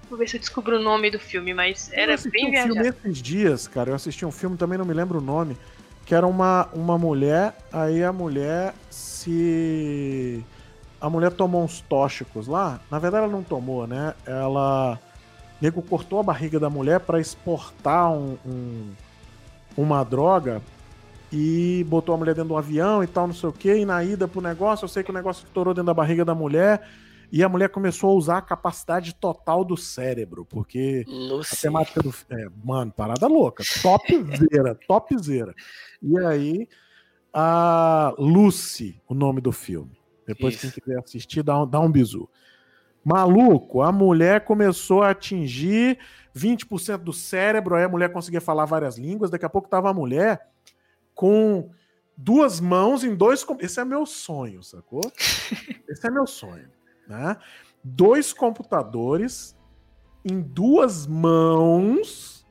Vou ver se eu descubro o nome do filme, mas era bem um viajado. Filme esses dias, cara, eu assisti um filme, também não me lembro o nome, que era uma, uma mulher, aí a mulher se... A mulher tomou uns tóxicos lá, na verdade ela não tomou, né? Ela... O nego cortou a barriga da mulher para exportar um, um, uma droga e botou a mulher dentro do avião e tal, não sei o que, e na ida pro negócio, eu sei que o negócio estourou dentro da barriga da mulher, e a mulher começou a usar a capacidade total do cérebro, porque Lucy. a temática do. É, mano, parada louca. Topzera, topzera. E aí, a Lucy, o nome do filme. Depois, Isso. quem quiser assistir, dá um, dá um bizu. Maluco, a mulher começou a atingir 20% do cérebro, aí a mulher conseguia falar várias línguas, daqui a pouco tava a mulher com duas mãos em dois. Esse é meu sonho, sacou? Esse é meu sonho. Né? Dois computadores em duas mãos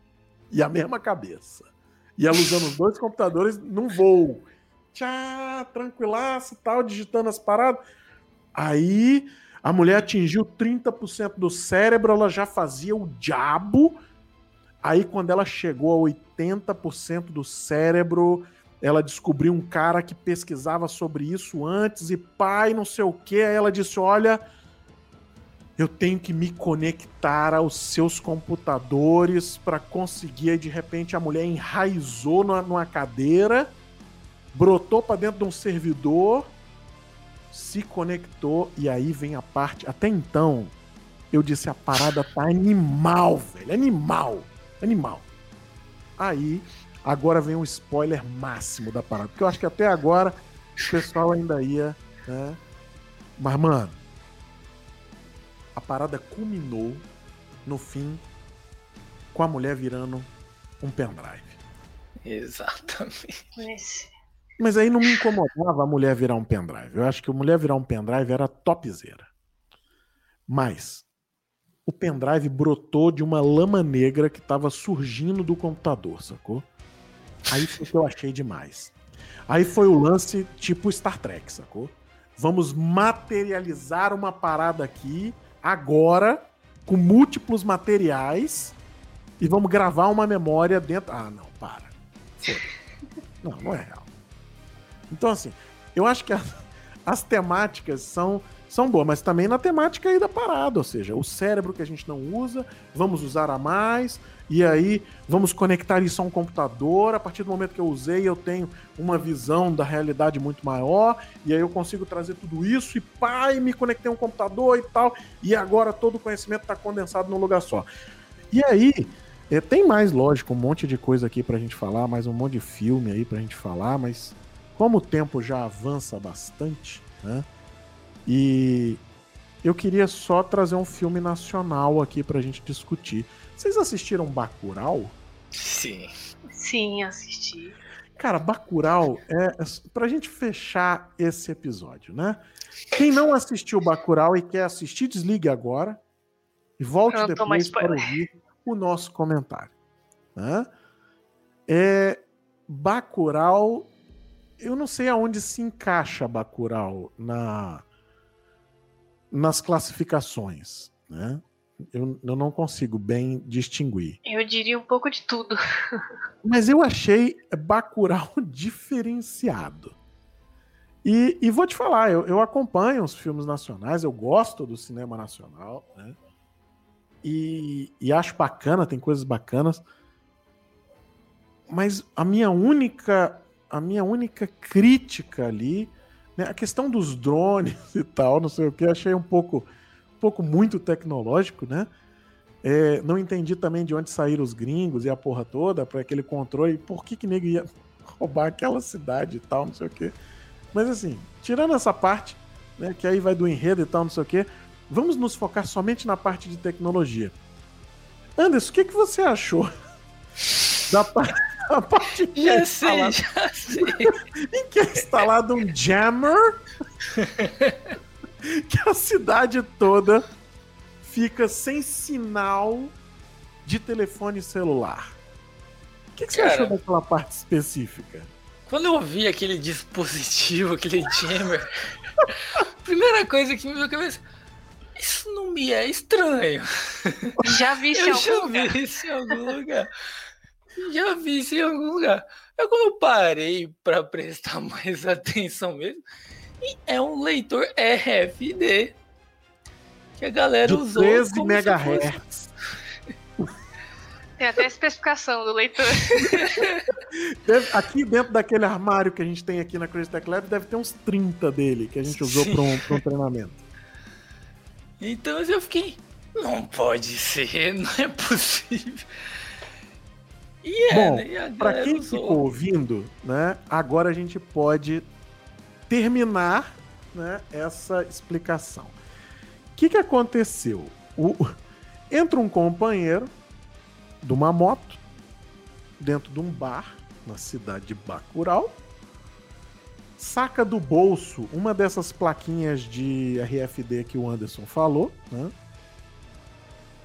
e a mesma cabeça. E ela usando os dois computadores num voo. Tchá, tranquilaço, tal, digitando as paradas. Aí a mulher atingiu 30% do cérebro, ela já fazia o diabo. Aí quando ela chegou a 80% do cérebro, ela descobriu um cara que pesquisava sobre isso antes e pai, não sei o que. Aí ela disse: Olha, eu tenho que me conectar aos seus computadores para conseguir. Aí, de repente, a mulher enraizou numa, numa cadeira, brotou para dentro de um servidor, se conectou e aí vem a parte. Até então, eu disse: a parada tá animal, velho, animal, animal. Aí Agora vem um spoiler máximo da parada. Porque eu acho que até agora o pessoal ainda ia, né? Mas, mano, a parada culminou no fim com a mulher virando um pendrive. Exatamente. Mas aí não me incomodava a mulher virar um pendrive. Eu acho que a mulher virar um pendrive era topzera. Mas o pendrive brotou de uma lama negra que estava surgindo do computador, sacou? Aí foi o que eu achei demais. Aí foi o lance tipo Star Trek, sacou? Vamos materializar uma parada aqui, agora, com múltiplos materiais, e vamos gravar uma memória dentro. Ah, não, para. Não, não é real. Então, assim, eu acho que as, as temáticas são são boas, mas também na temática aí da parada, ou seja, o cérebro que a gente não usa, vamos usar a mais, e aí vamos conectar isso a um computador. A partir do momento que eu usei, eu tenho uma visão da realidade muito maior, e aí eu consigo trazer tudo isso, e pai, me conectei a um computador e tal, e agora todo o conhecimento está condensado num lugar só. E aí, é, tem mais, lógico, um monte de coisa aqui pra gente falar, mais um monte de filme aí pra gente falar, mas como o tempo já avança bastante, né? E eu queria só trazer um filme nacional aqui pra gente discutir. Vocês assistiram Bacurau? Sim. Sim, assisti. Cara, Bacurau é, é pra gente fechar esse episódio, né? Quem não assistiu Bacurau e quer assistir, desligue agora e volte depois para ouvir o nosso comentário. Né? É, Bacurau, eu não sei aonde se encaixa Bacurau na, nas classificações, né? Eu, eu não consigo bem distinguir. Eu diria um pouco de tudo. Mas eu achei Bacurau diferenciado. E, e vou te falar, eu, eu, acompanho os filmes nacionais, eu gosto do cinema nacional, né? E, e acho bacana, tem coisas bacanas. Mas a minha única, a minha única crítica ali né? A questão dos drones e tal, não sei o que, achei um pouco, pouco muito tecnológico, né? É, não entendi também de onde saíram os gringos e a porra toda para aquele controle. Por que que nego ia roubar aquela cidade e tal, não sei o que. Mas assim, tirando essa parte, né, que aí vai do enredo e tal, não sei o que, vamos nos focar somente na parte de tecnologia. Anderson, o que, que você achou da parte a parte que já é sei, já sei. em que é instalado um jammer que a cidade toda fica sem sinal de telefone celular. O que, que você achou daquela parte específica? Quando eu vi aquele dispositivo, aquele jammer, primeira coisa que me veio à cabeça, isso não me é estranho. Já vi isso em algum lugar. Já vi isso em algum lugar. Já vi isso em algum lugar. É quando eu parei para prestar mais atenção mesmo, e é um leitor RFD que a galera De usou 13 MHz. Tem até a especificação do leitor. aqui dentro daquele armário que a gente tem aqui na Crazy Tech Lab, deve ter uns 30 dele que a gente usou para um, um treinamento. Então eu fiquei. Não pode ser, não é possível. E é, Bom, né? Para quem usou. ficou ouvindo, né? Agora a gente pode terminar né, essa explicação. O que, que aconteceu? O, entra um companheiro de uma moto dentro de um bar na cidade de Bacurau, saca do bolso uma dessas plaquinhas de RFD que o Anderson falou, né?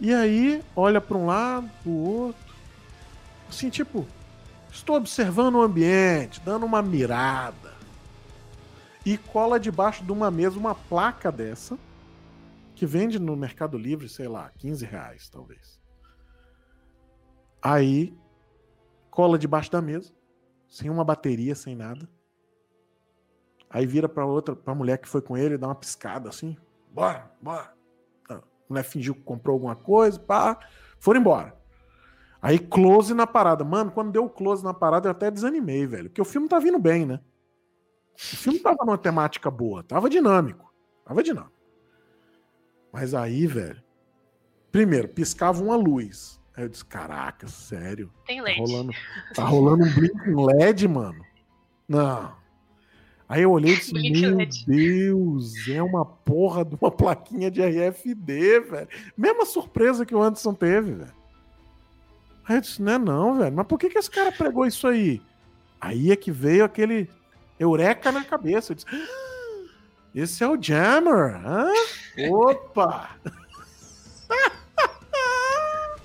E aí olha para um lado, para o outro, assim tipo, estou observando o ambiente, dando uma mirada, e cola debaixo de uma mesa uma placa dessa que vende no Mercado Livre, sei lá, 15 reais talvez. Aí cola debaixo da mesa, sem uma bateria, sem nada. Aí vira para outra, pra mulher que foi com ele, dá uma piscada assim. Bora, bora. A mulher fingiu que comprou alguma coisa, pá, foram embora. Aí close na parada. Mano, quando deu close na parada, eu até desanimei, velho. Porque o filme tá vindo bem, né? O filme tava numa temática boa, tava dinâmico. Tava dinâmico. Mas aí, velho. Primeiro, piscava uma luz. Aí eu disse, caraca, sério. Tem tá LED. Tá rolando, tá rolando um blinking LED, mano. Não. Aí eu olhei e disse, meu LED. Deus, é uma porra de uma plaquinha de RFD, velho. Mesma surpresa que o Anderson teve, velho. Aí eu disse, não é não, velho. Mas por que, que esse cara pregou isso aí? Aí é que veio aquele eureka na cabeça. Eu disse, ah, esse é o Jammer. Hã? Opa!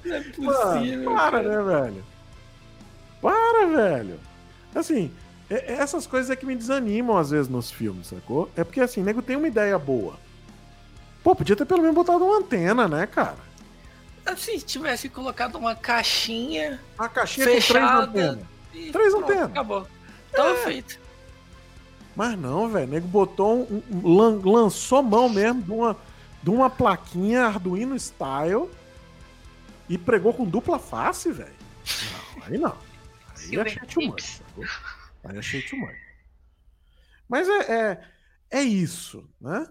Não é possível. Mano, para, né, velho? Para, velho. Assim, essas coisas é que me desanimam às vezes nos filmes, sacou? É porque assim, nego tem uma ideia boa. Pô, podia ter pelo menos botado uma antena, né, cara? Assim, se tivesse colocado uma caixinha. Uma caixinha fechada, com três antenas. Três pronto, antenas. Acabou. Tava é. feito. Mas não, velho. Nego botou um, um, lançou mão mesmo de uma, de uma plaquinha Arduino Style e pregou com dupla face, velho. Não, aí não. Aí achei too much. Aí achei too much. Mas é, é, é isso, né?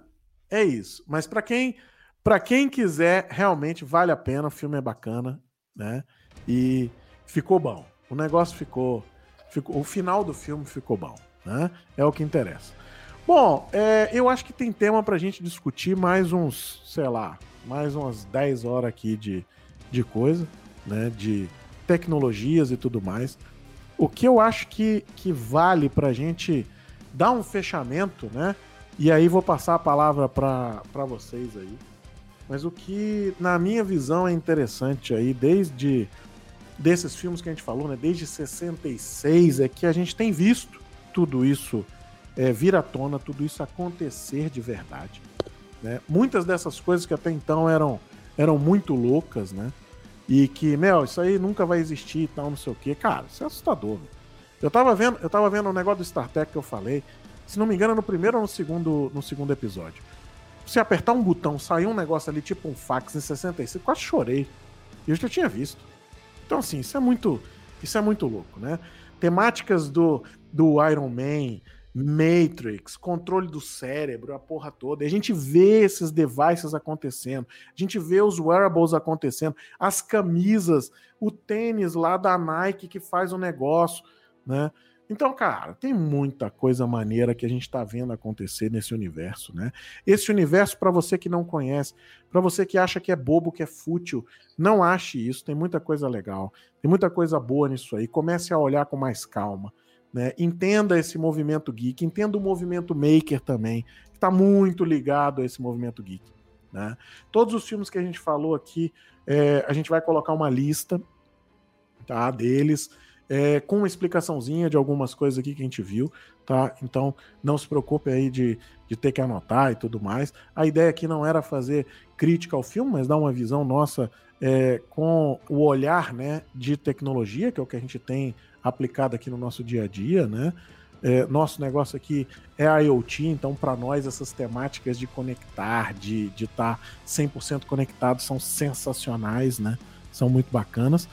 É isso. Mas para quem para quem quiser, realmente vale a pena. O filme é bacana, né? E ficou bom. O negócio ficou, ficou o final do filme ficou bom, né? É o que interessa. Bom, é, eu acho que tem tema pra gente discutir mais uns, sei lá, mais umas 10 horas aqui de, de coisa, né? De tecnologias e tudo mais. O que eu acho que, que vale para a gente dar um fechamento, né? E aí vou passar a palavra para vocês aí. Mas o que, na minha visão, é interessante aí, desde desses filmes que a gente falou, né? Desde 66, é que a gente tem visto tudo isso é, vir à tona, tudo isso acontecer de verdade. Né? Muitas dessas coisas que até então eram, eram muito loucas, né? E que, meu, isso aí nunca vai existir e tal, não sei o quê. Cara, isso é assustador. Eu tava vendo, eu tava vendo um negócio do Star Trek que eu falei. Se não me engano, no primeiro ou no segundo, no segundo episódio. Se apertar um botão, sair um negócio ali, tipo um fax em 66, quase chorei. Eu já tinha visto. Então, assim, isso é muito. Isso é muito louco, né? Temáticas do, do Iron Man, Matrix, controle do cérebro, a porra toda. E a gente vê esses devices acontecendo, a gente vê os wearables acontecendo, as camisas, o tênis lá da Nike que faz o negócio, né? Então, cara, tem muita coisa maneira que a gente está vendo acontecer nesse universo, né? Esse universo, para você que não conhece, para você que acha que é bobo, que é fútil, não ache isso. Tem muita coisa legal, tem muita coisa boa nisso aí. Comece a olhar com mais calma né? Entenda esse movimento geek, entenda o movimento maker também, que está muito ligado a esse movimento geek. Né? Todos os filmes que a gente falou aqui, é, a gente vai colocar uma lista tá, deles, é, com uma explicaçãozinha de algumas coisas aqui que a gente viu, tá? Então não se preocupe aí de, de ter que anotar e tudo mais. A ideia aqui não era fazer crítica ao filme, mas dar uma visão nossa é, com o olhar né, de tecnologia, que é o que a gente tem aplicado aqui no nosso dia a dia, né? É, nosso negócio aqui é a IoT, então para nós essas temáticas de conectar, de estar tá 100% conectado são sensacionais, né? São muito bacanas.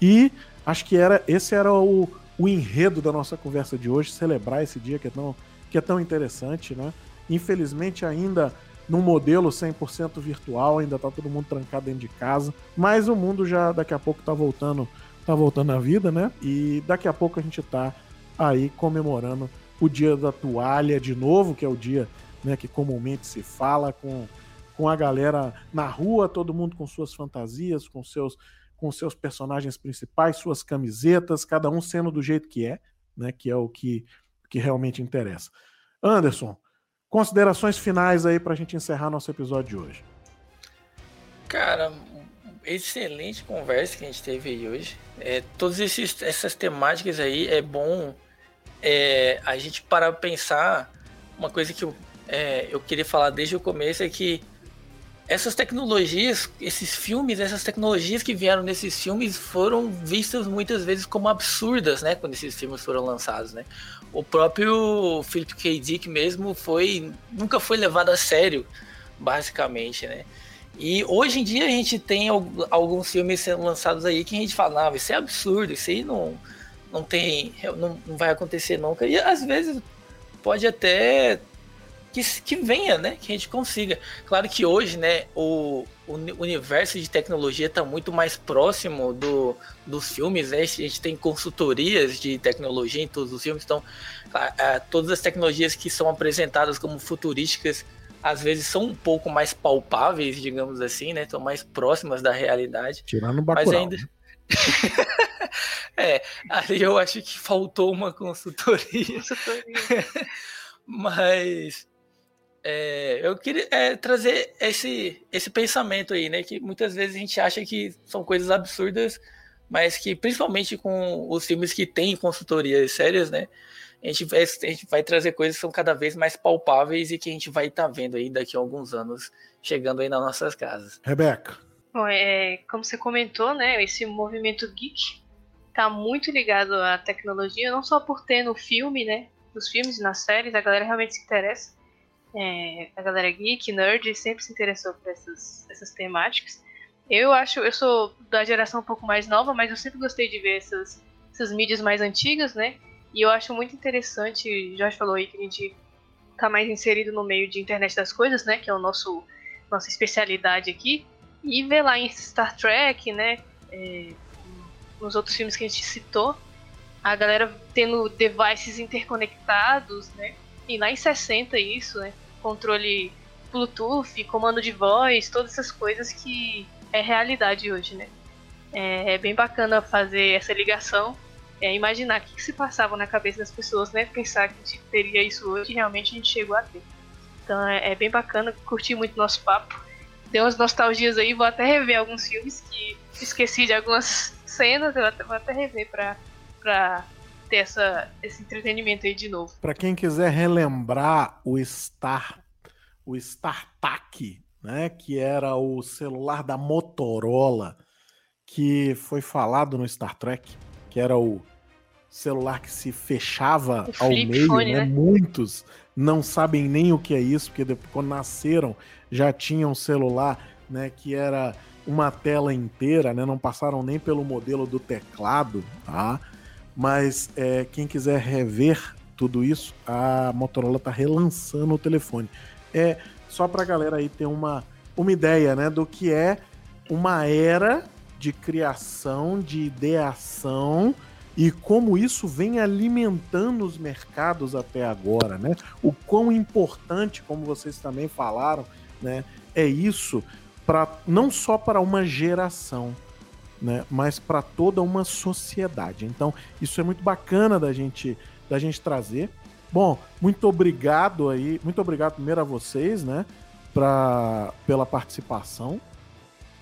E acho que era esse era o, o enredo da nossa conversa de hoje, celebrar esse dia que é tão, que é tão interessante, né? Infelizmente ainda num modelo 100% virtual, ainda tá todo mundo trancado dentro de casa, mas o mundo já daqui a pouco tá voltando, tá voltando à vida, né? E daqui a pouco a gente tá aí comemorando o dia da toalha de novo, que é o dia né, que comumente se fala com, com a galera na rua, todo mundo com suas fantasias, com seus, com seus personagens principais, suas camisetas, cada um sendo do jeito que é, né, que é o que, que realmente interessa. Anderson, considerações finais aí para a gente encerrar nosso episódio de hoje. Cara, excelente conversa que a gente teve aí hoje. É, todas esses, essas temáticas aí é bom é, a gente parar para pensar. Uma coisa que eu, é, eu queria falar desde o começo é que essas tecnologias, esses filmes, essas tecnologias que vieram nesses filmes foram vistas muitas vezes como absurdas, né? Quando esses filmes foram lançados, né? O próprio Philip K. Dick mesmo foi nunca foi levado a sério, basicamente, né? E hoje em dia a gente tem alguns filmes sendo lançados aí que a gente fala, não, isso é absurdo, isso aí não, não tem. Não, não vai acontecer nunca. E às vezes pode até que, que venha, né? Que a gente consiga. Claro que hoje, né, o, o universo de tecnologia está muito mais próximo do, dos filmes, né? A gente tem consultorias de tecnologia em todos os filmes, então a, a, todas as tecnologias que são apresentadas como futurísticas às vezes são um pouco mais palpáveis, digamos assim, né? Estão mais próximas da realidade. Tirando o Bacurau, mas ainda né? é, ali eu acho que faltou uma consultoria. consultoria. mas é, eu queria é, trazer esse, esse pensamento aí, né? Que muitas vezes a gente acha que são coisas absurdas, mas que principalmente com os filmes que têm consultorias sérias, né? A gente, vai, a gente vai trazer coisas que são cada vez mais palpáveis e que a gente vai estar tá vendo aí daqui a alguns anos, chegando aí nas nossas casas. Rebeca. Bom, é, como você comentou, né, esse movimento geek tá muito ligado à tecnologia, não só por ter no filme, né, nos filmes e nas séries, a galera realmente se interessa. É, a galera geek, nerd, sempre se interessou por essas, essas temáticas. Eu acho, eu sou da geração um pouco mais nova, mas eu sempre gostei de ver essas, essas mídias mais antigas, né? E eu acho muito interessante, Jorge falou aí que a gente tá mais inserido no meio de internet das coisas, né? Que é o nosso nossa especialidade aqui. E ver lá em Star Trek, né? É, nos outros filmes que a gente citou, a galera tendo devices interconectados, né? E lá em 60 isso, né? Controle Bluetooth, comando de voz, todas essas coisas que é realidade hoje, né? É, é bem bacana fazer essa ligação é, imaginar o que, que, se passava na cabeça das pessoas, né? Pensar que a gente teria isso hoje realmente a gente chegou a ter. Então é, é bem bacana, curti muito nosso papo. Deu umas nostalgias aí, vou até rever alguns filmes que esqueci de algumas cenas, eu até, vou até rever pra, pra ter essa, esse entretenimento aí de novo. Para quem quiser relembrar o Star, o StarTAC, né, que era o celular da Motorola que foi falado no Star Trek, que era o celular que se fechava ao meio, phone, né? né? Muitos não sabem nem o que é isso, porque depois, quando nasceram já tinham um celular, né, que era uma tela inteira, né? Não passaram nem pelo modelo do teclado, tá? Mas é, quem quiser rever tudo isso, a Motorola tá relançando o telefone. É só para a galera aí ter uma, uma ideia, né, do que é uma era de criação, de ideação e como isso vem alimentando os mercados até agora, né? O quão importante, como vocês também falaram, né, é isso para não só para uma geração, né, mas para toda uma sociedade. Então, isso é muito bacana da gente da gente trazer. Bom, muito obrigado aí, muito obrigado primeiro a vocês, né, pra, pela participação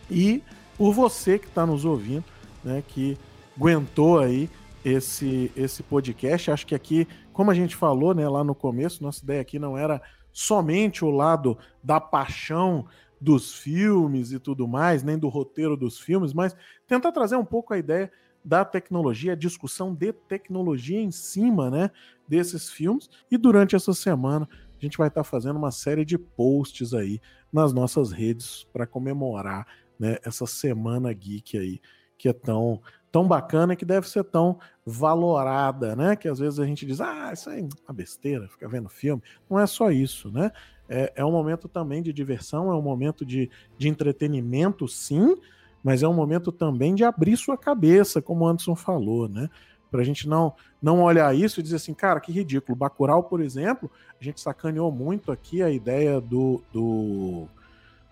e por você que está nos ouvindo, né, que aguentou aí esse, esse podcast. Acho que aqui, como a gente falou né, lá no começo, nossa ideia aqui não era somente o lado da paixão dos filmes e tudo mais, nem do roteiro dos filmes, mas tentar trazer um pouco a ideia da tecnologia, a discussão de tecnologia em cima né, desses filmes. E durante essa semana a gente vai estar fazendo uma série de posts aí nas nossas redes para comemorar né, essa semana geek aí que é tão tão bacana que deve ser tão valorada, né? Que às vezes a gente diz, ah, isso aí é uma besteira, fica vendo filme. Não é só isso, né? É, é um momento também de diversão, é um momento de, de entretenimento, sim, mas é um momento também de abrir sua cabeça, como o Anderson falou, né? Pra gente não, não olhar isso e dizer assim, cara, que ridículo. Bacurau, por exemplo, a gente sacaneou muito aqui a ideia do, do,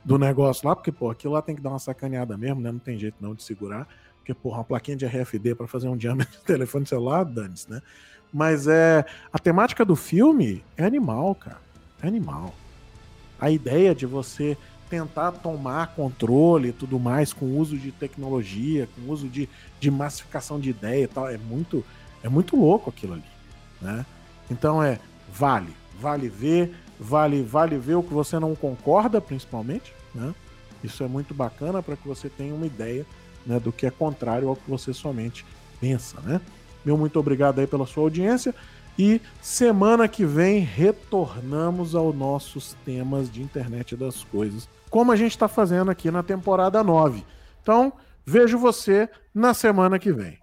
do negócio lá, porque, pô, aquilo lá tem que dar uma sacaneada mesmo, né? Não tem jeito não de segurar. Porque, porra, uma plaquinha de RFD para fazer um diâmetro de telefone celular, dane-se, né? Mas é. A temática do filme é animal, cara. É animal. A ideia de você tentar tomar controle e tudo mais com uso de tecnologia, com uso de, de massificação de ideia e tal, é muito, é muito louco aquilo ali, né? Então é vale, vale ver, vale, vale ver o que você não concorda, principalmente, né? Isso é muito bacana para que você tenha uma ideia né, do que é contrário ao que você somente pensa, né? Meu muito obrigado aí pela sua audiência e semana que vem retornamos aos nossos temas de internet das coisas, como a gente está fazendo aqui na temporada 9. Então, vejo você na semana que vem.